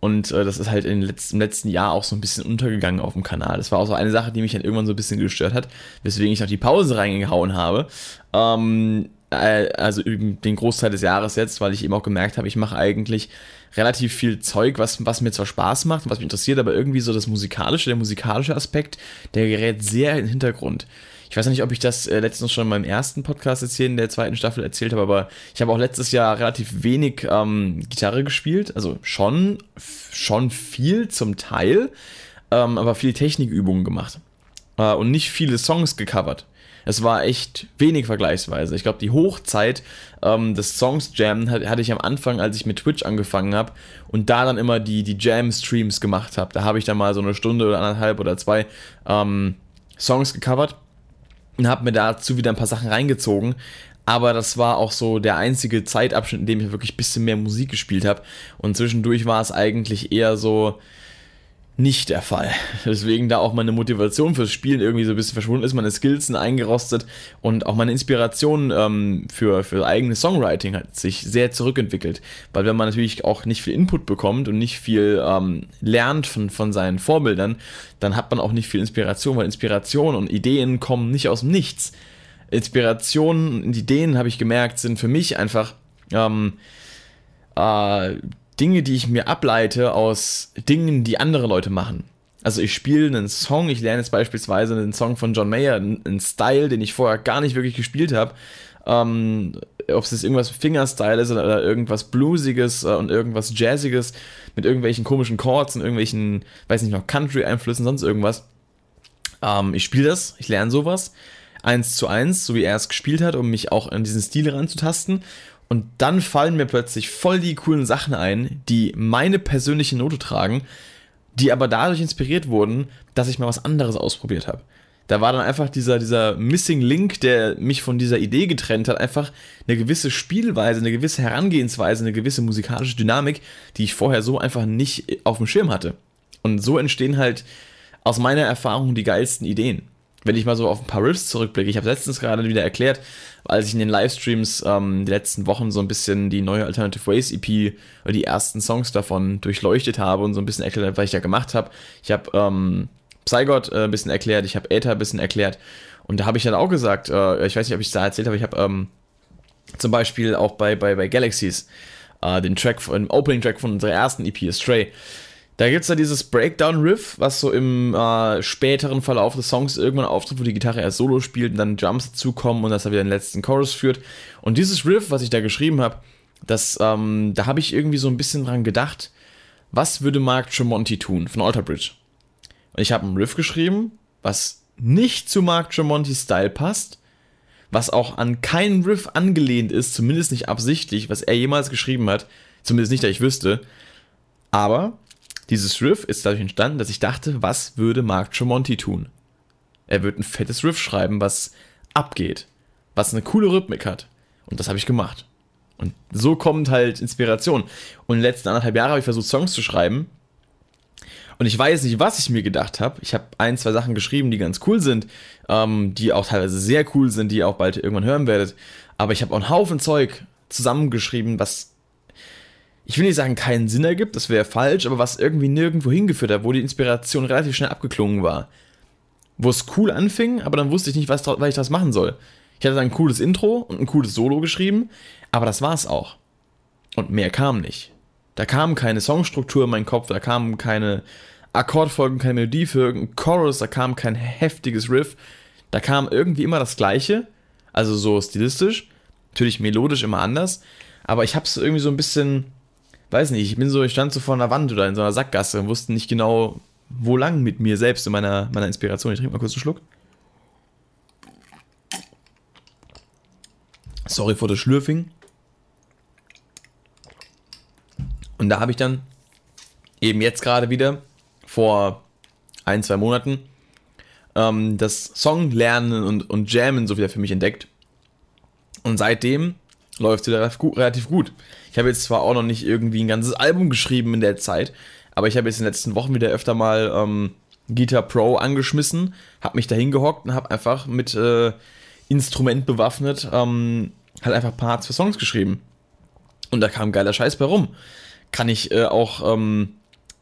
Und äh, das ist halt letzten, im letzten Jahr auch so ein bisschen untergegangen auf dem Kanal. Das war auch so eine Sache, die mich dann irgendwann so ein bisschen gestört hat, weswegen ich noch die Pause reingehauen habe. Ähm, äh, also den Großteil des Jahres jetzt, weil ich eben auch gemerkt habe, ich mache eigentlich relativ viel Zeug, was, was mir zwar Spaß macht und was mich interessiert, aber irgendwie so das musikalische, der musikalische Aspekt, der gerät sehr in den Hintergrund. Ich weiß nicht, ob ich das äh, letztens schon in meinem ersten Podcast jetzt hier in der zweiten Staffel erzählt habe, aber ich habe auch letztes Jahr relativ wenig ähm, Gitarre gespielt. Also schon, schon viel zum Teil, ähm, aber viel Technikübungen gemacht. äh, und nicht viele Songs gecovert. Es war echt wenig vergleichsweise. Ich glaube, die Hochzeit ähm, des Songs Jam hatte ich am Anfang, als ich mit Twitch angefangen habe und da dann immer die, die Jam-Streams gemacht habe. Da habe ich dann mal so eine Stunde oder anderthalb oder zwei ähm, Songs gecovert und habe mir dazu wieder ein paar Sachen reingezogen. Aber das war auch so der einzige Zeitabschnitt, in dem ich wirklich ein bisschen mehr Musik gespielt habe. Und zwischendurch war es eigentlich eher so, nicht der Fall. Deswegen da auch meine Motivation fürs Spielen irgendwie so ein bisschen verschwunden ist, meine Skills sind eingerostet und auch meine Inspiration ähm, für, für eigenes Songwriting hat sich sehr zurückentwickelt. Weil wenn man natürlich auch nicht viel Input bekommt und nicht viel ähm, lernt von, von seinen Vorbildern, dann hat man auch nicht viel Inspiration, weil Inspiration und Ideen kommen nicht aus dem Nichts. Inspirationen und Ideen, habe ich gemerkt, sind für mich einfach ähm, äh, Dinge, die ich mir ableite aus Dingen, die andere Leute machen. Also ich spiele einen Song, ich lerne jetzt beispielsweise einen Song von John Mayer, einen Style, den ich vorher gar nicht wirklich gespielt habe. Ähm, ob es jetzt irgendwas Fingerstyle ist oder irgendwas Bluesiges äh, und irgendwas Jazziges mit irgendwelchen komischen Chords und irgendwelchen, weiß nicht noch, Country-Einflüssen, sonst irgendwas. Ähm, ich spiele das, ich lerne sowas eins zu eins, so wie er es gespielt hat, um mich auch in diesen Stil ranzutasten. Und dann fallen mir plötzlich voll die coolen Sachen ein, die meine persönliche Note tragen, die aber dadurch inspiriert wurden, dass ich mal was anderes ausprobiert habe. Da war dann einfach dieser, dieser Missing Link, der mich von dieser Idee getrennt hat, einfach eine gewisse Spielweise, eine gewisse Herangehensweise, eine gewisse musikalische Dynamik, die ich vorher so einfach nicht auf dem Schirm hatte. Und so entstehen halt aus meiner Erfahrung die geilsten Ideen wenn ich mal so auf ein paar Riffs zurückblicke, ich habe letztens gerade wieder erklärt, als ich in den Livestreams ähm, die letzten Wochen so ein bisschen die neue Alternative Ways EP oder die ersten Songs davon durchleuchtet habe und so ein bisschen erklärt habe, was ich da gemacht habe. Ich habe ähm, Psygod äh, ein bisschen erklärt, ich habe Aether ein bisschen erklärt und da habe ich dann auch gesagt, äh, ich weiß nicht, ob ich es da erzählt habe, ich habe ähm, zum Beispiel auch bei, bei, bei Galaxies äh, den Track, den Opening-Track von unserer ersten EP, Stray, da gibt es ja dieses Breakdown-Riff, was so im äh, späteren Verlauf des Songs irgendwann auftritt, wo die Gitarre erst solo spielt und dann Jumps dazukommen und das er wieder den letzten Chorus führt. Und dieses Riff, was ich da geschrieben habe, das, ähm, da habe ich irgendwie so ein bisschen dran gedacht, was würde Mark Tremonti tun von Alter Bridge? Und ich habe einen Riff geschrieben, was nicht zu Mark Tremontis Style passt, was auch an keinen Riff angelehnt ist, zumindest nicht absichtlich, was er jemals geschrieben hat, zumindest nicht, da ich wüsste. Aber dieses Riff ist dadurch entstanden, dass ich dachte, was würde Mark Tremonti tun? Er wird ein fettes Riff schreiben, was abgeht, was eine coole Rhythmik hat. Und das habe ich gemacht. Und so kommt halt Inspiration. Und in den letzten anderthalb Jahren habe ich versucht, Songs zu schreiben. Und ich weiß nicht, was ich mir gedacht habe. Ich habe ein, zwei Sachen geschrieben, die ganz cool sind, ähm, die auch teilweise sehr cool sind, die ihr auch bald irgendwann hören werdet. Aber ich habe auch einen Haufen Zeug zusammengeschrieben, was ich will nicht sagen, keinen Sinn ergibt, das wäre falsch, aber was irgendwie nirgendwo hingeführt hat, wo die Inspiration relativ schnell abgeklungen war. Wo es cool anfing, aber dann wusste ich nicht, was, was ich das machen soll. Ich hatte dann ein cooles Intro und ein cooles Solo geschrieben, aber das war's auch. Und mehr kam nicht. Da kam keine Songstruktur in meinen Kopf, da kamen keine Akkordfolgen, keine Melodie für irgendeinen Chorus, da kam kein heftiges Riff. Da kam irgendwie immer das Gleiche, also so stilistisch, natürlich melodisch immer anders, aber ich hab's irgendwie so ein bisschen weiß nicht, ich bin so, ich stand so vor einer Wand oder in so einer Sackgasse und wusste nicht genau, wo lang mit mir selbst in meiner, meiner Inspiration. Ich trinke mal kurz einen Schluck. Sorry for the Schlürfing. Und da habe ich dann eben jetzt gerade wieder vor ein, zwei Monaten ähm, das Song lernen und, und Jammen so wieder für mich entdeckt. Und seitdem läuft sie relativ gut. Ich habe jetzt zwar auch noch nicht irgendwie ein ganzes Album geschrieben in der Zeit, aber ich habe jetzt in den letzten Wochen wieder öfter mal ähm, Guitar Pro angeschmissen, habe mich da hingehockt und habe einfach mit äh, Instrument bewaffnet ähm, halt einfach Parts für Songs geschrieben. Und da kam geiler Scheiß bei rum. Kann ich äh, auch ähm,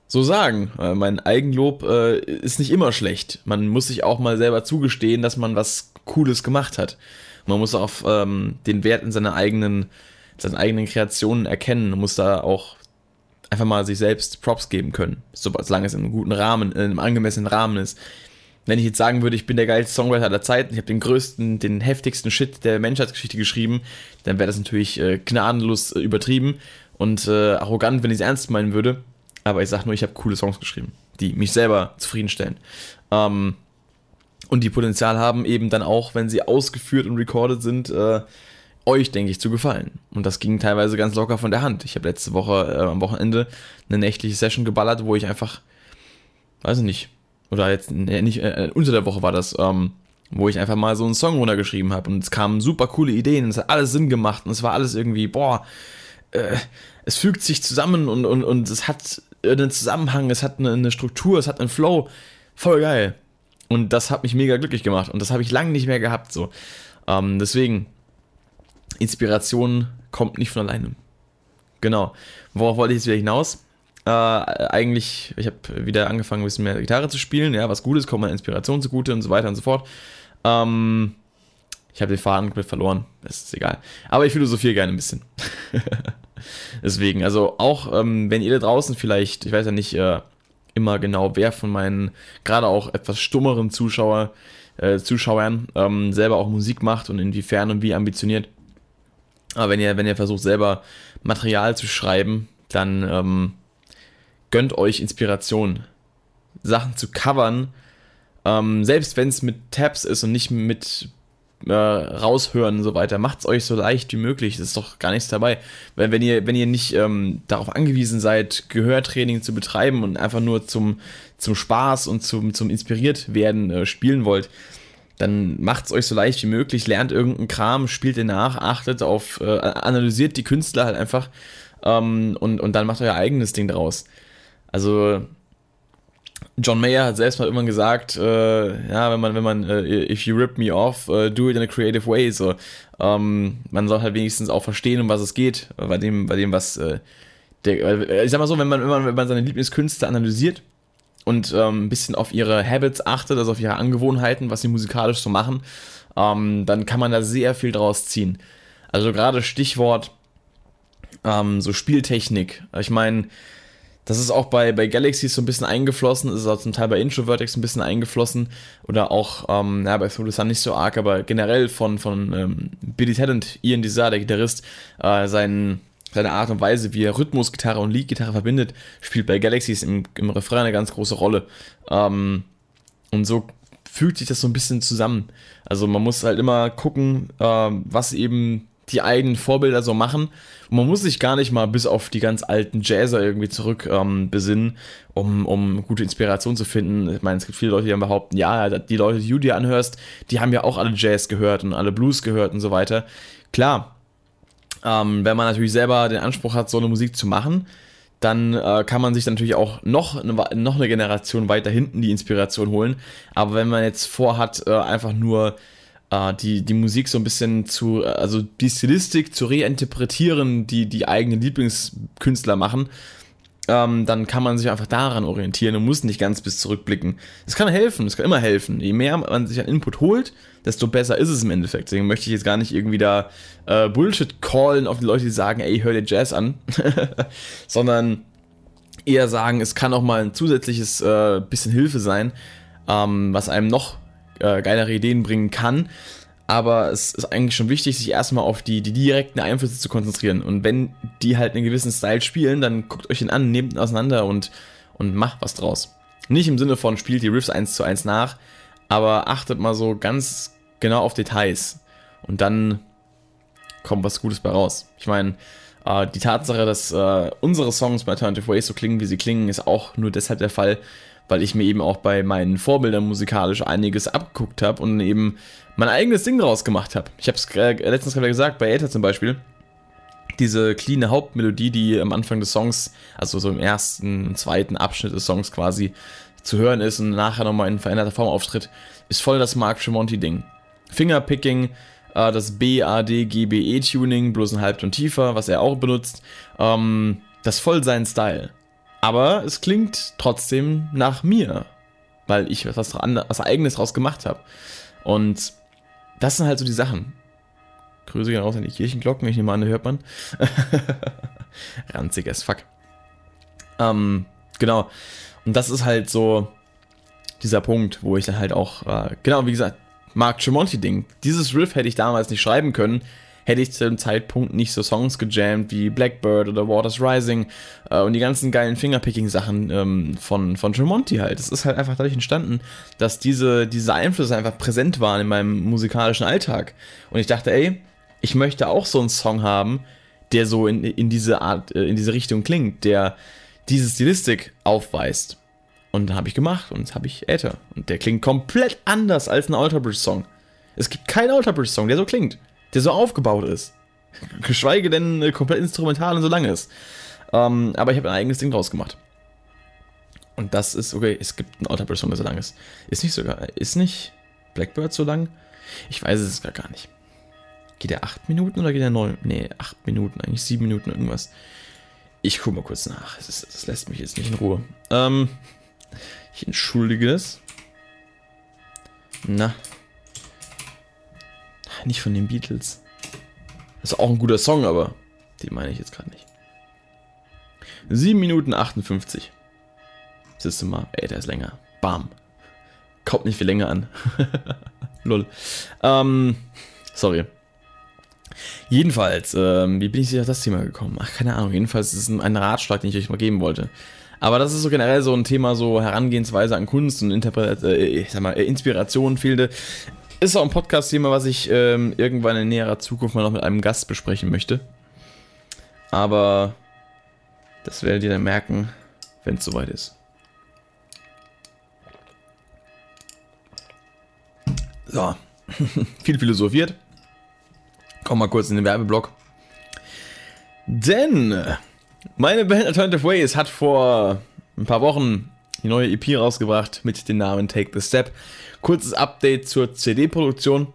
so sagen. Äh, mein Eigenlob äh, ist nicht immer schlecht. Man muss sich auch mal selber zugestehen, dass man was Cooles gemacht hat. Man muss auch ähm, den Wert in seiner eigenen, seinen eigenen Kreationen erkennen. Man muss da auch einfach mal sich selbst Props geben können, solange es in einem guten Rahmen, in einem angemessenen Rahmen ist. Wenn ich jetzt sagen würde, ich bin der geilste Songwriter aller Zeiten, ich habe den größten, den heftigsten Shit der Menschheitsgeschichte geschrieben, dann wäre das natürlich äh, gnadenlos äh, übertrieben und äh, arrogant, wenn ich es ernst meinen würde. Aber ich sage nur, ich habe coole Songs geschrieben, die mich selber zufriedenstellen. Ähm, und die Potenzial haben, eben dann auch, wenn sie ausgeführt und recorded sind, äh, euch, denke ich, zu gefallen. Und das ging teilweise ganz locker von der Hand. Ich habe letzte Woche äh, am Wochenende eine nächtliche Session geballert, wo ich einfach, weiß ich nicht, oder jetzt, nee, nicht, äh, unter der Woche war das, ähm, wo ich einfach mal so einen Song runtergeschrieben habe und es kamen super coole Ideen und es hat alles Sinn gemacht und es war alles irgendwie, boah, äh, es fügt sich zusammen und, und, und es hat einen Zusammenhang, es hat eine, eine Struktur, es hat einen Flow. Voll geil. Und das hat mich mega glücklich gemacht und das habe ich lange nicht mehr gehabt. So. Ähm, deswegen, Inspiration kommt nicht von alleine. Genau. Worauf wollte ich jetzt wieder hinaus? Äh, eigentlich, ich habe wieder angefangen, ein bisschen mehr Gitarre zu spielen. Ja, was Gutes, kommt meine Inspiration zugute und so weiter und so fort. Ähm, ich habe den Faden komplett verloren. Das ist egal. Aber ich philosophiere gerne ein bisschen. Deswegen, also auch ähm, wenn ihr da draußen vielleicht, ich weiß ja nicht äh, immer genau, wer von meinen gerade auch etwas stummeren Zuschauer, äh, Zuschauern ähm, selber auch Musik macht und inwiefern und wie ambitioniert. Aber wenn ihr, wenn ihr versucht, selber Material zu schreiben, dann ähm, gönnt euch Inspiration. Sachen zu covern, ähm, selbst wenn es mit Tabs ist und nicht mit äh, raushören und so weiter, macht es euch so leicht wie möglich. Das ist doch gar nichts dabei. Weil wenn ihr, wenn ihr nicht ähm, darauf angewiesen seid, Gehörtraining zu betreiben und einfach nur zum, zum Spaß und zum, zum inspiriert werden äh, spielen wollt, dann macht es euch so leicht wie möglich, lernt irgendeinen Kram, spielt den nach, achtet auf, äh, analysiert die Künstler halt einfach ähm, und, und dann macht euer eigenes Ding draus. Also John Mayer hat selbst mal irgendwann gesagt, äh, ja, wenn man, wenn man, äh, if you rip me off, uh, do it in a creative way. So, ähm, man soll halt wenigstens auch verstehen, um was es geht, bei dem, bei dem, was äh, der, äh, ich sag mal so, wenn man, wenn man, wenn man seine Lieblingskünstler analysiert und ähm, ein bisschen auf ihre Habits achtet, also auf ihre Angewohnheiten, was sie musikalisch so machen, ähm, dann kann man da sehr viel draus ziehen. Also gerade Stichwort ähm, so Spieltechnik. Ich meine, das ist auch bei, bei Galaxy so ein bisschen eingeflossen, ist auch zum Teil bei Introvertex ein bisschen eingeflossen oder auch, ähm, ja, bei Through nicht so arg, aber generell von, von ähm, Billy Talent, Ian Desar, der Gitarrist, äh, sein, seine Art und Weise, wie er Rhythmusgitarre und Leadgitarre verbindet, spielt bei Galaxies im, im Refrain eine ganz große Rolle. Ähm, und so fügt sich das so ein bisschen zusammen. Also man muss halt immer gucken, äh, was eben die eigenen Vorbilder so machen. Und man muss sich gar nicht mal bis auf die ganz alten Jazzer irgendwie zurück ähm, besinnen, um, um gute Inspiration zu finden. Ich meine, es gibt viele Leute, die dann behaupten, ja, die Leute, die du dir anhörst, die haben ja auch alle Jazz gehört und alle Blues gehört und so weiter. Klar, ähm, wenn man natürlich selber den Anspruch hat, so eine Musik zu machen, dann äh, kann man sich natürlich auch noch eine, noch eine Generation weiter hinten die Inspiration holen. Aber wenn man jetzt vorhat, äh, einfach nur äh, die, die Musik so ein bisschen zu, also die Stilistik zu reinterpretieren, die die eigenen Lieblingskünstler machen, ähm, dann kann man sich einfach daran orientieren und muss nicht ganz bis zurückblicken. Es kann helfen, es kann immer helfen. Je mehr man sich an Input holt, desto besser ist es im Endeffekt. Deswegen möchte ich jetzt gar nicht irgendwie da äh, Bullshit callen auf die Leute, die sagen, ey, hör dir Jazz an, sondern eher sagen, es kann auch mal ein zusätzliches äh, bisschen Hilfe sein, ähm, was einem noch äh, geilere Ideen bringen kann. Aber es ist eigentlich schon wichtig, sich erstmal auf die, die direkten Einflüsse zu konzentrieren. Und wenn die halt einen gewissen Style spielen, dann guckt euch den an, nehmt ihn auseinander und, und macht was draus. Nicht im Sinne von spielt die Riffs eins zu eins nach, aber achtet mal so ganz genau auf Details. Und dann kommt was Gutes bei raus. Ich meine, äh, die Tatsache, dass äh, unsere Songs bei Alternative Ways so klingen, wie sie klingen, ist auch nur deshalb der Fall, weil ich mir eben auch bei meinen Vorbildern musikalisch einiges abgeguckt habe und eben mein eigenes Ding draus gemacht habe. Ich habe es äh, letztens gerade gesagt, bei Aether zum Beispiel, diese cleane Hauptmelodie, die am Anfang des Songs, also so im ersten, zweiten Abschnitt des Songs quasi zu hören ist und nachher nochmal in veränderter Form auftritt, ist voll das Mark Tremonti-Ding. Fingerpicking, äh, das B-A-D-G-B-E-Tuning, bloß ein Halbton tiefer, was er auch benutzt. Ähm, das ist voll sein Style. Aber es klingt trotzdem nach mir, weil ich was, was eigenes draus gemacht habe. Und das sind halt so die Sachen. Grüße gehen raus an die Kirchenglocken, ich nehme an, hört man. Ranzig as fuck. Ähm, genau. Und das ist halt so dieser Punkt, wo ich dann halt auch, äh, genau, wie gesagt, Mark Tremonti-Ding. Dieses Riff hätte ich damals nicht schreiben können, hätte ich zu dem Zeitpunkt nicht so Songs gejammt wie Blackbird oder Waters Rising äh, und die ganzen geilen Fingerpicking-Sachen ähm, von, von Tremonti halt. Es ist halt einfach dadurch entstanden, dass diese, diese Einflüsse einfach präsent waren in meinem musikalischen Alltag. Und ich dachte, ey, ich möchte auch so einen Song haben, der so in, in diese Art, äh, in diese Richtung klingt, der diese Stilistik aufweist. Und habe ich gemacht und habe ich Äther. Und der klingt komplett anders als ein Alter Bridge Song. Es gibt keinen Alter Bridge Song, der so klingt, der so aufgebaut ist. Geschweige denn äh, komplett instrumental und so lang ist. Ähm, aber ich habe ein eigenes Ding draus gemacht. Und das ist, okay, es gibt einen Alter Bridge Song, der so lang ist. Ist nicht sogar, ist nicht Blackbird so lang? Ich weiß es gar nicht. Geht der 8 Minuten oder geht der 9? Nee, 8 Minuten, eigentlich 7 Minuten irgendwas. Ich guck mal kurz nach. Das, ist, das lässt mich jetzt nicht in Ruhe. Ähm, ich entschuldige das. Na. Nicht von den Beatles. Das ist auch ein guter Song, aber den meine ich jetzt gerade nicht. 7 Minuten 58. Siehst du mal, ey, der ist länger. Bam. Kommt nicht viel länger an. Lol. Ähm, sorry. Jedenfalls, ähm, wie bin ich auf das Thema gekommen? Ach, keine Ahnung. Jedenfalls ist es ein, Ratschlag, den ich euch mal geben wollte. Aber das ist so generell so ein Thema, so Herangehensweise an Kunst und Interpret äh, ich sag mal, Inspiration fehlende. Ist auch ein Podcast-Thema, was ich ähm, irgendwann in näherer Zukunft mal noch mit einem Gast besprechen möchte. Aber das werdet ihr dann merken, wenn es soweit ist. So, viel philosophiert. Komm mal kurz in den Werbeblock. Denn meine Band Alternative Ways hat vor ein paar Wochen die neue EP rausgebracht mit dem Namen Take the Step. Kurzes Update zur CD-Produktion.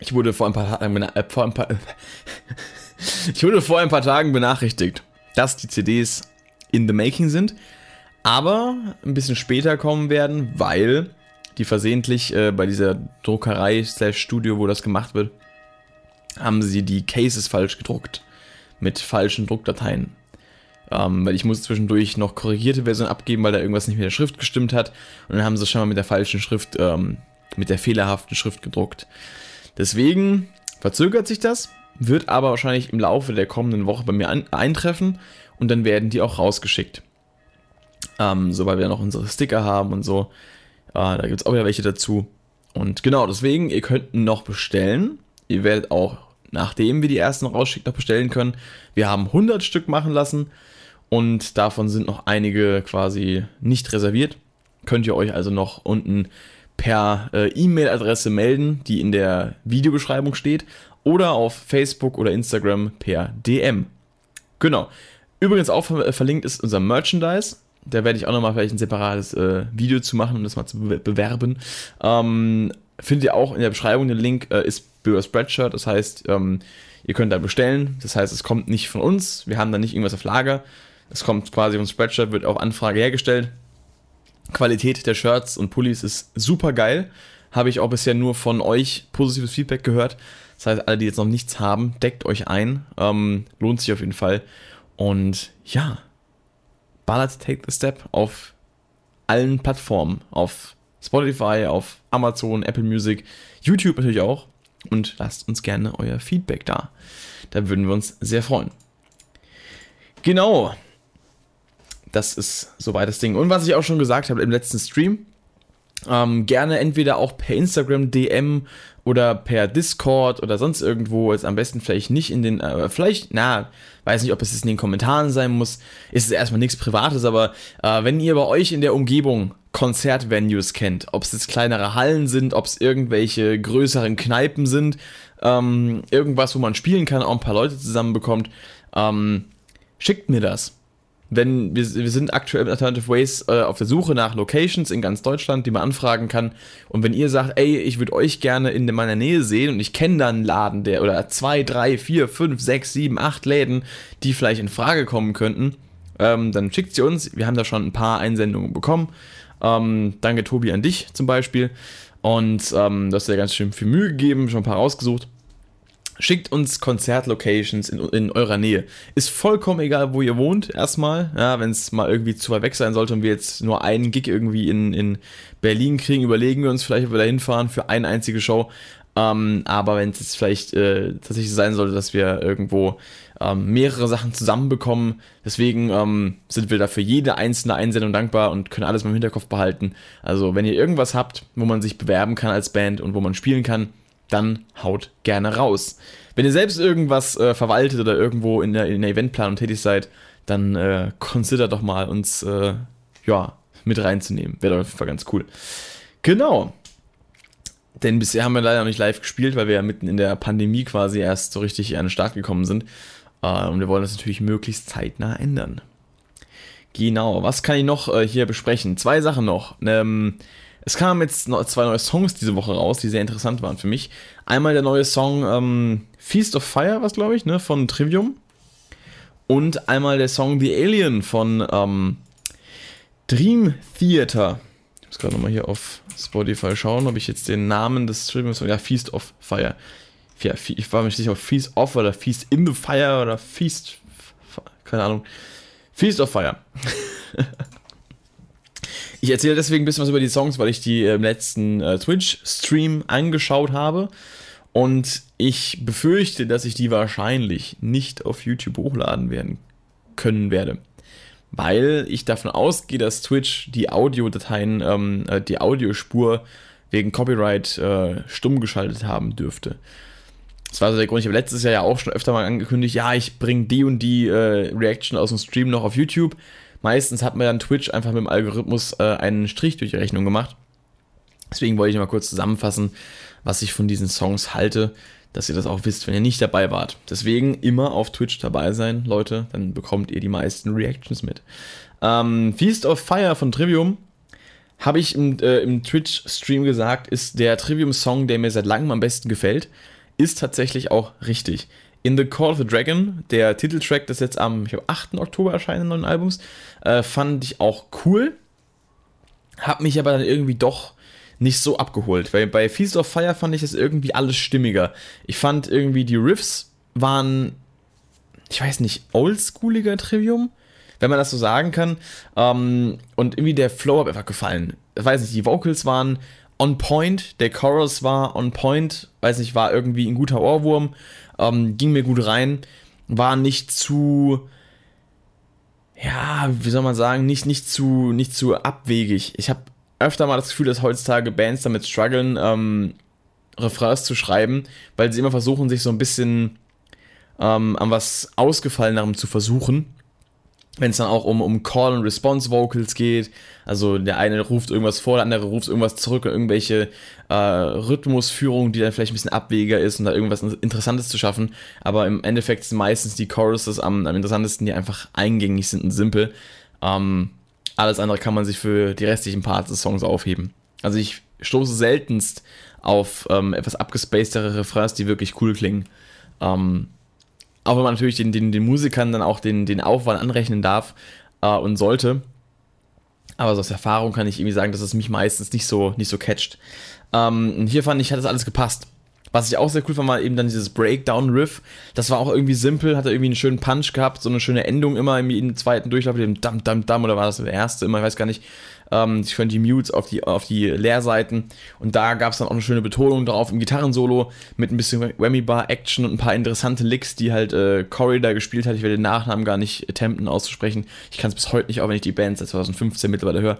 Ich wurde vor ein paar Tagen äh, vor ein paar, ich wurde vor ein paar Tagen benachrichtigt, dass die CDs in the making sind, aber ein bisschen später kommen werden, weil die versehentlich äh, bei dieser Druckerei/Studio, wo das gemacht wird, haben sie die Cases falsch gedruckt. Mit falschen Druckdateien. Ähm, weil ich muss zwischendurch noch korrigierte Version abgeben, weil da irgendwas nicht mit der Schrift gestimmt hat. Und dann haben sie schon mal mit der falschen Schrift, ähm, mit der fehlerhaften Schrift gedruckt. Deswegen verzögert sich das, wird aber wahrscheinlich im Laufe der kommenden Woche bei mir an, eintreffen und dann werden die auch rausgeschickt. Ähm, so, weil wir noch unsere Sticker haben und so. Äh, da gibt es auch wieder welche dazu. Und genau, deswegen, ihr könnt noch bestellen. Ihr werdet auch, nachdem wir die ersten rausschicken, noch bestellen können. Wir haben 100 Stück machen lassen und davon sind noch einige quasi nicht reserviert. Könnt ihr euch also noch unten per äh, E-Mail-Adresse melden, die in der Videobeschreibung steht, oder auf Facebook oder Instagram per DM. Genau. Übrigens auch verlinkt ist unser Merchandise. Da werde ich auch nochmal vielleicht ein separates äh, Video zu machen, um das mal zu bewerben. Ähm, findet ihr auch in der Beschreibung den Link, äh, ist Bürger Spreadshirt. Das heißt, ähm, ihr könnt da bestellen. Das heißt, es kommt nicht von uns. Wir haben da nicht irgendwas auf Lager. Es kommt quasi vom Spreadshirt, wird auf Anfrage hergestellt. Qualität der Shirts und Pullis ist super geil. Habe ich auch bisher nur von euch positives Feedback gehört. Das heißt, alle, die jetzt noch nichts haben, deckt euch ein. Ähm, lohnt sich auf jeden Fall. Und ja, ballert Take the Step auf allen Plattformen. Auf Spotify, auf Amazon, Apple Music, YouTube natürlich auch. Und lasst uns gerne euer Feedback da. Da würden wir uns sehr freuen. Genau. Das ist soweit das Ding. Und was ich auch schon gesagt habe im letzten Stream, ähm, gerne entweder auch per Instagram DM oder per Discord oder sonst irgendwo. Jetzt am besten vielleicht nicht in den, äh, vielleicht, na, weiß nicht, ob es in den Kommentaren sein muss. Ist es erstmal nichts Privates, aber äh, wenn ihr bei euch in der Umgebung Konzertvenues kennt, ob es jetzt kleinere Hallen sind, ob es irgendwelche größeren Kneipen sind, ähm, irgendwas, wo man spielen kann, auch ein paar Leute zusammenbekommt, ähm, schickt mir das wenn wir, wir sind aktuell mit Alternative Ways äh, auf der Suche nach Locations in ganz Deutschland, die man anfragen kann. Und wenn ihr sagt, ey, ich würde euch gerne in meiner Nähe sehen und ich kenne da einen Laden, der oder zwei, drei, vier, fünf, sechs, sieben, acht Läden, die vielleicht in Frage kommen könnten, ähm, dann schickt sie uns. Wir haben da schon ein paar Einsendungen bekommen. Ähm, danke Tobi an dich zum Beispiel. Und ähm, du hast dir ganz schön viel Mühe gegeben, schon ein paar rausgesucht. Schickt uns Konzertlocations in, in eurer Nähe. Ist vollkommen egal, wo ihr wohnt, erstmal. Ja, wenn es mal irgendwie zu weit weg sein sollte und wir jetzt nur einen Gig irgendwie in, in Berlin kriegen, überlegen wir uns vielleicht, ob wir da hinfahren für eine einzige Show. Ähm, aber wenn es jetzt vielleicht äh, tatsächlich sein sollte, dass wir irgendwo ähm, mehrere Sachen zusammenbekommen, deswegen ähm, sind wir da für jede einzelne Einsendung dankbar und können alles mal im Hinterkopf behalten. Also wenn ihr irgendwas habt, wo man sich bewerben kann als Band und wo man spielen kann, dann haut gerne raus. Wenn ihr selbst irgendwas äh, verwaltet oder irgendwo in der, in der Eventplanung tätig seid, dann äh, consider doch mal uns äh, ja, mit reinzunehmen. Wäre auf jeden Fall ganz cool. Genau. Denn bisher haben wir leider noch nicht live gespielt, weil wir ja mitten in der Pandemie quasi erst so richtig an den Start gekommen sind. Äh, und wir wollen das natürlich möglichst zeitnah ändern. Genau, was kann ich noch äh, hier besprechen? Zwei Sachen noch. Ähm, es kamen jetzt zwei neue Songs diese Woche raus, die sehr interessant waren für mich. Einmal der neue Song ähm, Feast of Fire, was glaube ich, ne, von Trivium. Und einmal der Song The Alien von ähm, Dream Theater. Ich muss gerade nochmal hier auf Spotify schauen, ob ich jetzt den Namen des Streamers. Ja, Feast of Fire. Ja, ich war mir nicht sicher, ob Feast of oder Feast in the Fire oder Feast. Keine Ahnung. Feast of Fire. ich erzähle deswegen ein bisschen was über die Songs, weil ich die im letzten äh, Twitch-Stream angeschaut habe. Und ich befürchte, dass ich die wahrscheinlich nicht auf YouTube hochladen werden können werde weil ich davon ausgehe, dass Twitch die Audiodateien, ähm, äh, die Audiospur wegen Copyright äh, stumm geschaltet haben dürfte. Das war so der Grund. Ich habe letztes Jahr ja auch schon öfter mal angekündigt, ja, ich bringe die und die äh, Reaction aus dem Stream noch auf YouTube. Meistens hat mir dann Twitch einfach mit dem Algorithmus äh, einen Strich durch die Rechnung gemacht. Deswegen wollte ich mal kurz zusammenfassen, was ich von diesen Songs halte dass ihr das auch wisst, wenn ihr nicht dabei wart. Deswegen immer auf Twitch dabei sein, Leute, dann bekommt ihr die meisten Reactions mit. Ähm, Feast of Fire von Trivium habe ich im, äh, im Twitch-Stream gesagt, ist der Trivium-Song, der mir seit langem am besten gefällt, ist tatsächlich auch richtig. In the Call of the Dragon, der Titeltrack, das jetzt am ich glaub, 8. Oktober erscheinen neuen Albums, äh, fand ich auch cool. Hab mich aber dann irgendwie doch nicht so abgeholt. Weil bei Feast of Fire fand ich es irgendwie alles stimmiger. Ich fand irgendwie die Riffs waren, ich weiß nicht, oldschooliger Trivium, wenn man das so sagen kann. Ähm, und irgendwie der Flow hat einfach gefallen. Ich weiß nicht, die Vocals waren on point, der Chorus war on point, weiß nicht, war irgendwie ein guter Ohrwurm, ähm, ging mir gut rein, war nicht zu ja, wie soll man sagen, nicht, nicht, zu, nicht zu abwegig. Ich habe öfter mal das Gefühl, dass heutzutage Bands damit strugglen, ähm, Refrains zu schreiben, weil sie immer versuchen, sich so ein bisschen ähm, an was Ausgefallenerem zu versuchen. Wenn es dann auch um, um Call- und Response-Vocals geht, also der eine ruft irgendwas vor, der andere ruft irgendwas zurück, irgendwelche äh, Rhythmusführungen, die dann vielleicht ein bisschen abwegiger ist und da irgendwas Interessantes zu schaffen. Aber im Endeffekt sind meistens die Choruses am, am interessantesten, die einfach eingängig sind und simpel. Ähm, alles andere kann man sich für die restlichen Parts des Songs aufheben. Also ich stoße seltenst auf ähm, etwas abgespacedere Refrains, die wirklich cool klingen. Ähm, auch wenn man natürlich den, den, den Musikern dann auch den, den Aufwand anrechnen darf äh, und sollte. Aber so aus Erfahrung kann ich irgendwie sagen, dass es mich meistens nicht so, nicht so catcht. Ähm, hier fand ich, hat das alles gepasst. Was ich auch sehr cool fand, war eben dann dieses Breakdown-Riff. Das war auch irgendwie simpel, hatte irgendwie einen schönen Punch gehabt, so eine schöne Endung immer im, zweiten Durchlauf, dem Dam, Dam, Dam, oder war das der erste immer, ich weiß gar nicht. Ähm, ich fand die Mutes auf die, auf die Leerseiten und da gab es dann auch eine schöne Betonung drauf im Gitarrensolo mit ein bisschen Whammy-Bar-Action und ein paar interessante Licks, die halt äh, Corey da gespielt hat. Ich werde den Nachnamen gar nicht attempten auszusprechen. Ich kann es bis heute nicht, auch wenn ich die Band seit 2015 mittlerweile höre.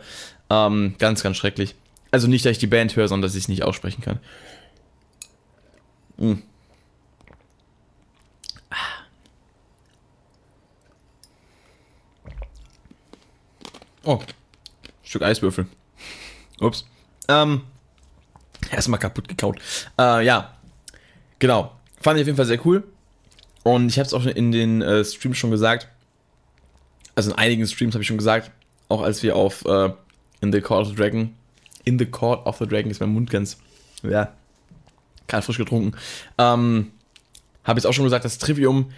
Ähm, ganz, ganz schrecklich. Also nicht, dass ich die Band höre, sondern dass ich es nicht aussprechen kann. Mm. Oh, Stück Eiswürfel. Ups. Ähm, erstmal kaputt gekaut. Äh, ja, genau. Fand ich auf jeden Fall sehr cool. Und ich habe es auch in den äh, Streams schon gesagt. Also in einigen Streams habe ich schon gesagt. Auch als wir auf äh, In the Court of the Dragon. In the Court of the Dragon ist mein Mund ganz. Ja, gerade frisch getrunken. Ähm, habe ich auch schon gesagt, dass Trivium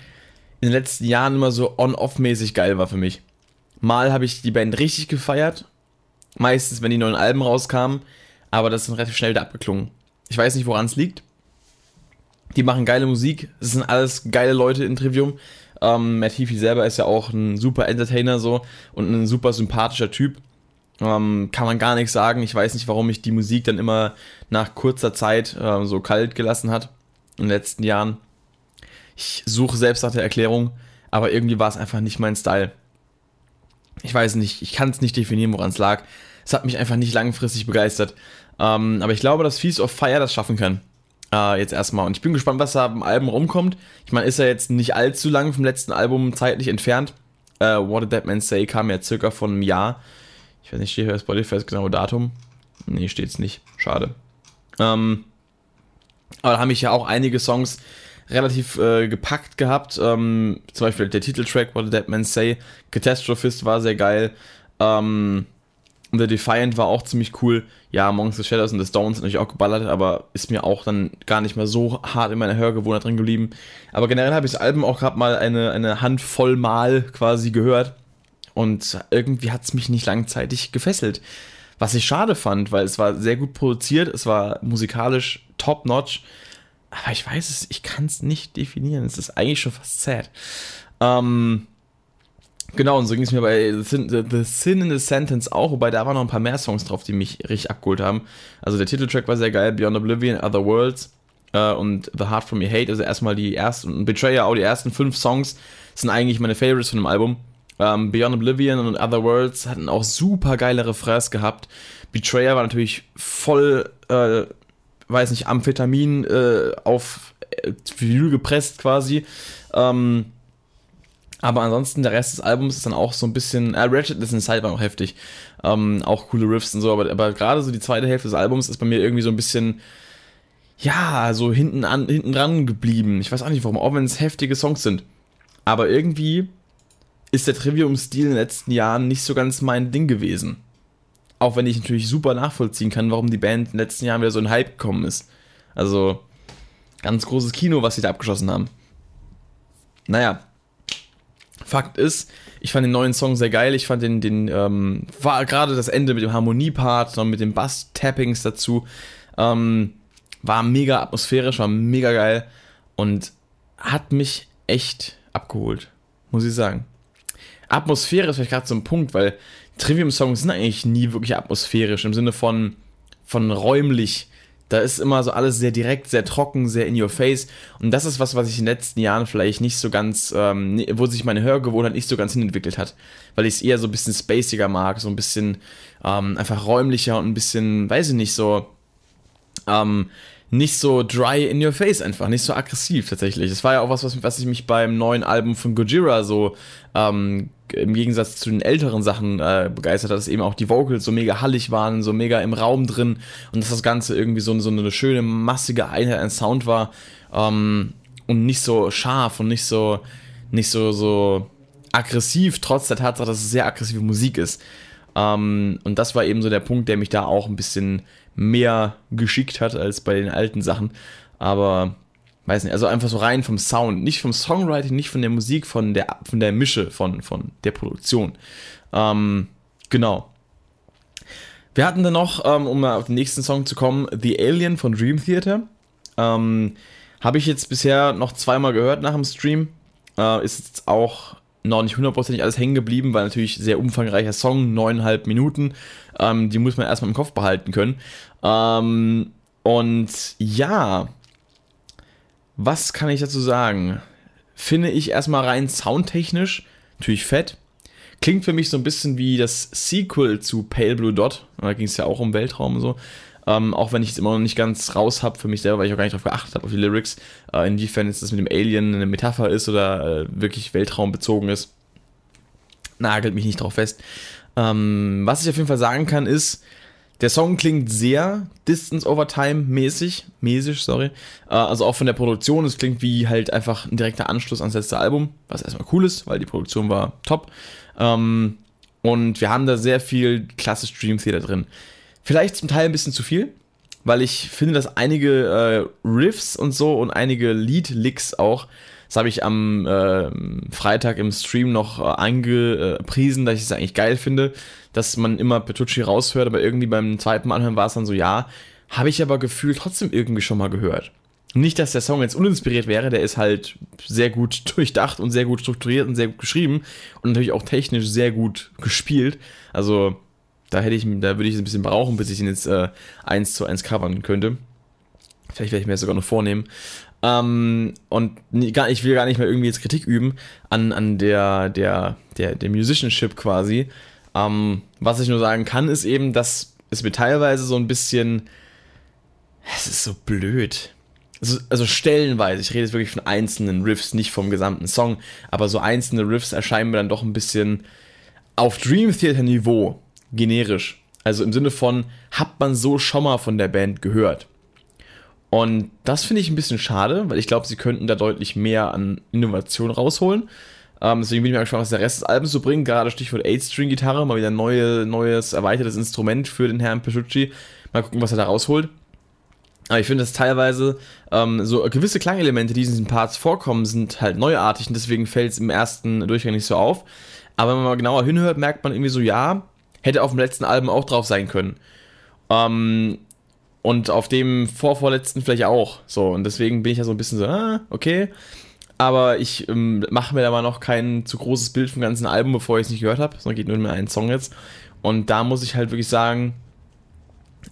in den letzten Jahren immer so on-off-mäßig geil war für mich. Mal habe ich die Band richtig gefeiert, meistens wenn die neuen Alben rauskamen, aber das dann relativ schnell wieder abgeklungen. Ich weiß nicht, woran es liegt. Die machen geile Musik, es sind alles geile Leute in Trivium. Ähm, Matt Heafy selber ist ja auch ein super Entertainer so und ein super sympathischer Typ. Ähm, kann man gar nichts sagen. Ich weiß nicht, warum mich die Musik dann immer nach kurzer Zeit äh, so kalt gelassen hat in den letzten Jahren. Ich suche selbst nach der Erklärung, aber irgendwie war es einfach nicht mein Style. Ich weiß nicht, ich kann es nicht definieren, woran es lag. Es hat mich einfach nicht langfristig begeistert. Ähm, aber ich glaube, dass Feast of Fire das schaffen kann. Äh, jetzt erstmal. Und ich bin gespannt, was da am Album rumkommt. Ich meine, ist ja jetzt nicht allzu lang vom letzten Album zeitlich entfernt. Äh, What Did That Man Say kam ja circa von einem Jahr. Ich weiß nicht, steht hier Spotify das genaue Datum? Nee, steht's nicht. Schade. Ähm, aber da haben mich ja auch einige Songs relativ äh, gepackt gehabt. Ähm, zum Beispiel der Titeltrack What Did That Man Say? Catastrophist war sehr geil. Ähm, The Defiant war auch ziemlich cool. Ja, Amongst the Shadows und The Stones sind natürlich auch geballert, aber ist mir auch dann gar nicht mehr so hart in meiner Hörgewohnheit drin geblieben. Aber generell habe ich das Album auch gerade mal eine, eine Handvoll Mal quasi gehört. Und irgendwie hat es mich nicht langzeitig gefesselt. Was ich schade fand, weil es war sehr gut produziert, es war musikalisch top-notch. Aber ich weiß es, ich kann es nicht definieren. Es ist eigentlich schon fast sad. Ähm, Genau, und so ging es mir bei The Sin, the, Sin, in the Sentence auch, wobei da waren noch ein paar mehr Songs drauf, die mich richtig abgeholt haben. Also der Titeltrack war sehr geil, Beyond Oblivion, Other Worlds äh, und The Heart From Your Hate. Also erstmal die ersten, Betrayer auch die ersten fünf Songs sind eigentlich meine Favorites von dem Album. Ähm, Beyond Oblivion und Other Worlds hatten auch super geile Refrains gehabt. Betrayer war natürlich voll, äh, weiß nicht, Amphetamin äh, auf äh, Vinyl gepresst quasi. Ähm, aber ansonsten, der Rest des Albums ist dann auch so ein bisschen. Äh, Ratchetness Inside war auch heftig. Ähm, auch coole Riffs und so, aber, aber gerade so die zweite Hälfte des Albums ist bei mir irgendwie so ein bisschen. Ja, so hinten, an, hinten dran geblieben. Ich weiß auch nicht warum, auch wenn es heftige Songs sind. Aber irgendwie ist der Trivium-Stil in den letzten Jahren nicht so ganz mein Ding gewesen. Auch wenn ich natürlich super nachvollziehen kann, warum die Band in den letzten Jahren wieder so ein Hype gekommen ist. Also, ganz großes Kino, was sie da abgeschossen haben. Naja, Fakt ist, ich fand den neuen Song sehr geil. Ich fand den, den ähm, war gerade das Ende mit dem Harmoniepart, mit den Bass-Tappings dazu, ähm, war mega atmosphärisch, war mega geil und hat mich echt abgeholt, muss ich sagen. Atmosphäre ist vielleicht gerade so ein Punkt, weil Trivium-Songs sind eigentlich nie wirklich atmosphärisch im Sinne von, von räumlich. Da ist immer so alles sehr direkt, sehr trocken, sehr in your face. Und das ist was, was ich in den letzten Jahren vielleicht nicht so ganz, ähm, wo sich meine Hörgewohnheit nicht so ganz hinentwickelt hat. Weil ich es eher so ein bisschen spaciger mag, so ein bisschen ähm, einfach räumlicher und ein bisschen, weiß ich nicht, so ähm, nicht so dry in your face einfach, nicht so aggressiv tatsächlich. Das war ja auch was, was, was ich mich beim neuen Album von Gojira so ähm, im Gegensatz zu den älteren Sachen äh, begeistert hat, dass eben auch die Vocals so mega hallig waren, so mega im Raum drin und dass das Ganze irgendwie so, so eine schöne, massige Einheit an Sound war ähm, und nicht so scharf und nicht so, nicht so, so aggressiv, trotz der Tatsache, dass es sehr aggressive Musik ist. Ähm, und das war eben so der Punkt, der mich da auch ein bisschen mehr geschickt hat als bei den alten Sachen. Aber weiß nicht, also einfach so rein vom Sound, nicht vom Songwriting, nicht von der Musik, von der, von der Mische, von, von der Produktion. Ähm, genau. Wir hatten dann noch, ähm, um mal auf den nächsten Song zu kommen, The Alien von Dream Theater. Ähm, Habe ich jetzt bisher noch zweimal gehört nach dem Stream. Äh, ist jetzt auch noch nicht hundertprozentig alles hängen geblieben, weil natürlich sehr umfangreicher Song, neuneinhalb Minuten. Ähm, die muss man erstmal im Kopf behalten können. Ähm, und ja, was kann ich dazu sagen? Finde ich erstmal rein soundtechnisch natürlich fett. Klingt für mich so ein bisschen wie das Sequel zu Pale Blue Dot. Da ging es ja auch um Weltraum und so. Ähm, auch wenn ich es immer noch nicht ganz raus habe für mich selber, weil ich auch gar nicht darauf geachtet habe, auf die Lyrics, äh, inwiefern jetzt das mit dem Alien eine Metapher ist oder äh, wirklich weltraumbezogen ist. Nagelt mich nicht drauf fest. Ähm, was ich auf jeden Fall sagen kann, ist, der Song klingt sehr Distance Over Time mäßig, mäßig, sorry. Äh, also auch von der Produktion, es klingt wie halt einfach ein direkter Anschluss ans letzte Album, was erstmal cool ist, weil die Produktion war top. Ähm, und wir haben da sehr viel klassisch Dream Theater drin. Vielleicht zum Teil ein bisschen zu viel, weil ich finde, dass einige äh, Riffs und so und einige Lead-Licks auch das habe ich am äh, Freitag im Stream noch äh, angepriesen, dass ich es eigentlich geil finde, dass man immer Petrucci raushört, aber irgendwie beim zweiten Mal anhören war es dann so, ja, habe ich aber gefühlt trotzdem irgendwie schon mal gehört. Nicht, dass der Song jetzt uninspiriert wäre, der ist halt sehr gut durchdacht und sehr gut strukturiert und sehr gut geschrieben und natürlich auch technisch sehr gut gespielt. Also Da hätte ich, da würde ich es ein bisschen brauchen, bis ich ihn jetzt äh, 1 zu 1 covern könnte. Vielleicht werde ich mir das sogar noch vornehmen. Ähm, und gar, ich will gar nicht mehr irgendwie jetzt Kritik üben an, an der, der, der, der Musicianship quasi. Ähm, was ich nur sagen kann, ist eben, dass es mir teilweise so ein bisschen. Es ist so blöd. Also, also stellenweise, ich rede jetzt wirklich von einzelnen Riffs, nicht vom gesamten Song, aber so einzelne Riffs erscheinen mir dann doch ein bisschen auf Dream Theater Niveau generisch. Also im Sinne von, hat man so schon mal von der Band gehört. Und das finde ich ein bisschen schade, weil ich glaube, sie könnten da deutlich mehr an Innovation rausholen. Ähm, deswegen bin ich mal gespannt, was der Rest des Albums so bringt. Gerade Stichwort 8-String-Gitarre, mal wieder ein neue, neues, erweitertes Instrument für den Herrn Pesciucci. Mal gucken, was er da rausholt. Aber ich finde, dass teilweise ähm, so gewisse Klangelemente, die in diesen Parts vorkommen, sind halt neuartig und deswegen fällt es im ersten Durchgang nicht so auf. Aber wenn man mal genauer hinhört, merkt man irgendwie so, ja, hätte auf dem letzten Album auch drauf sein können. Ähm, und auf dem vorvorletzten vielleicht auch. So, und deswegen bin ich ja so ein bisschen so, ah, okay. Aber ich ähm, mache mir da mal noch kein zu großes Bild vom ganzen Album, bevor ich es nicht gehört habe. Sondern geht nur um einen Song jetzt. Und da muss ich halt wirklich sagen,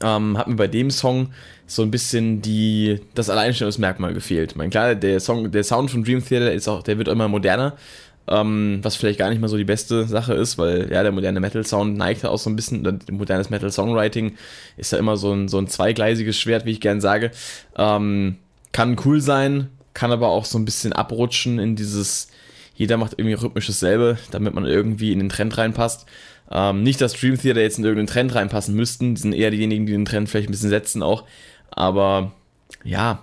ähm, hat mir bei dem Song so ein bisschen die, das Alleinstellungsmerkmal gefehlt. Ich meine, klar, der Song, der Sound von Dream Theater ist auch, der wird immer moderner. Ähm, was vielleicht gar nicht mal so die beste Sache ist, weil ja, der moderne Metal-Sound neigt ja auch so ein bisschen, modernes Metal-Songwriting ist ja immer so ein, so ein zweigleisiges Schwert, wie ich gern sage. Ähm, kann cool sein, kann aber auch so ein bisschen abrutschen in dieses, jeder macht irgendwie rhythmisches selbe, damit man irgendwie in den Trend reinpasst. Ähm, nicht, dass Dream Theater jetzt in irgendeinen Trend reinpassen müssten, die sind eher diejenigen, die den Trend vielleicht ein bisschen setzen auch. Aber ja,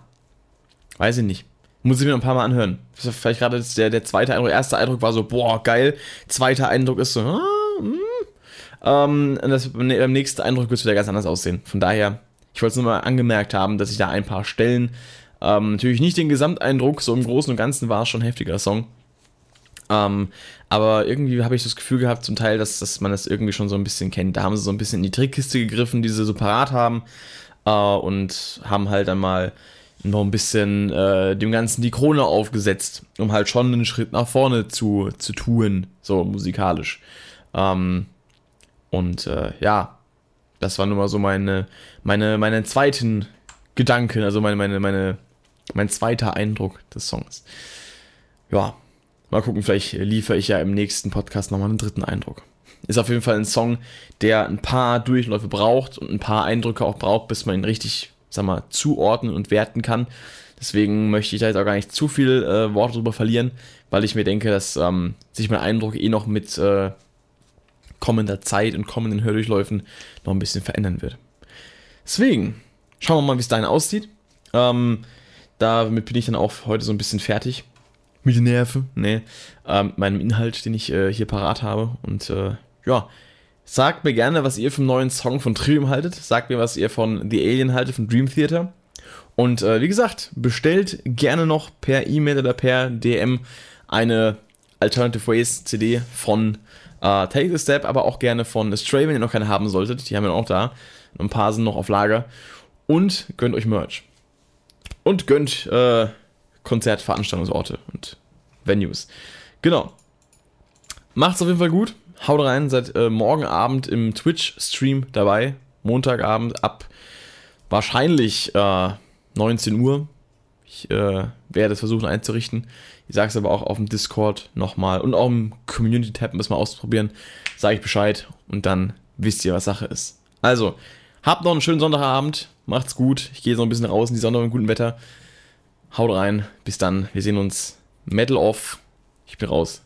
weiß ich nicht. Muss ich mir ein paar Mal anhören. Vielleicht gerade der, der zweite Eindruck, erster Eindruck war so, boah, geil. Zweiter Eindruck ist so, ah, mm. ähm, beim nächsten Eindruck wird es wieder ganz anders aussehen. Von daher, ich wollte es nur mal angemerkt haben, dass ich da ein paar Stellen, ähm, natürlich nicht den Gesamteindruck, so im Großen und Ganzen war es schon ein heftiger Song. Ähm, aber irgendwie habe ich das Gefühl gehabt, zum Teil, dass, dass man das irgendwie schon so ein bisschen kennt. Da haben sie so ein bisschen in die Trickkiste gegriffen, die sie so parat haben. Äh, und haben halt dann mal noch ein bisschen äh, dem Ganzen die Krone aufgesetzt, um halt schon einen Schritt nach vorne zu, zu tun, so musikalisch. Ähm, und äh, ja, das war nun mal so meine, meine, meine zweiten Gedanken, also meine, meine, meine, mein zweiter Eindruck des Songs. Ja, mal gucken, vielleicht liefere ich ja im nächsten Podcast nochmal einen dritten Eindruck. Ist auf jeden Fall ein Song, der ein paar Durchläufe braucht und ein paar Eindrücke auch braucht, bis man ihn richtig sag mal, zuordnen und werten kann. Deswegen möchte ich da jetzt auch gar nicht zu viel äh, Worte drüber verlieren, weil ich mir denke, dass ähm, sich mein Eindruck eh noch mit äh, kommender Zeit und kommenden Hördurchläufen noch ein bisschen verändern wird. Deswegen, schauen wir mal, wie es dahin aussieht. Ähm, damit bin ich dann auch heute so ein bisschen fertig. Mit den Nerven, ne? Ähm, meinem Inhalt, den ich äh, hier parat habe. Und äh, ja, Sagt mir gerne, was ihr vom neuen Song von Trium haltet. Sagt mir, was ihr von The Alien haltet, von Dream Theater. Und äh, wie gesagt, bestellt gerne noch per E-Mail oder per DM eine Alternative Ways CD von äh, Take the Step, aber auch gerne von Stray, wenn ihr noch keine haben solltet. Die haben wir auch da. Ein paar sind noch auf Lager. Und gönnt euch Merch. Und gönnt äh, Konzertveranstaltungsorte und Venues. Genau. Macht's auf jeden Fall gut. Haut rein, seid äh, morgen Abend im Twitch-Stream dabei. Montagabend ab wahrscheinlich äh, 19 Uhr. Ich äh, werde es versuchen einzurichten. Ich sage es aber auch auf dem Discord nochmal und auch im Community-Tab, es mal auszuprobieren. Sage ich Bescheid und dann wisst ihr, was Sache ist. Also, habt noch einen schönen Sonntagabend. Macht's gut. Ich gehe so ein bisschen raus in die Sonne mit gutem Wetter. Haut rein. Bis dann. Wir sehen uns. Metal off. Ich bin raus.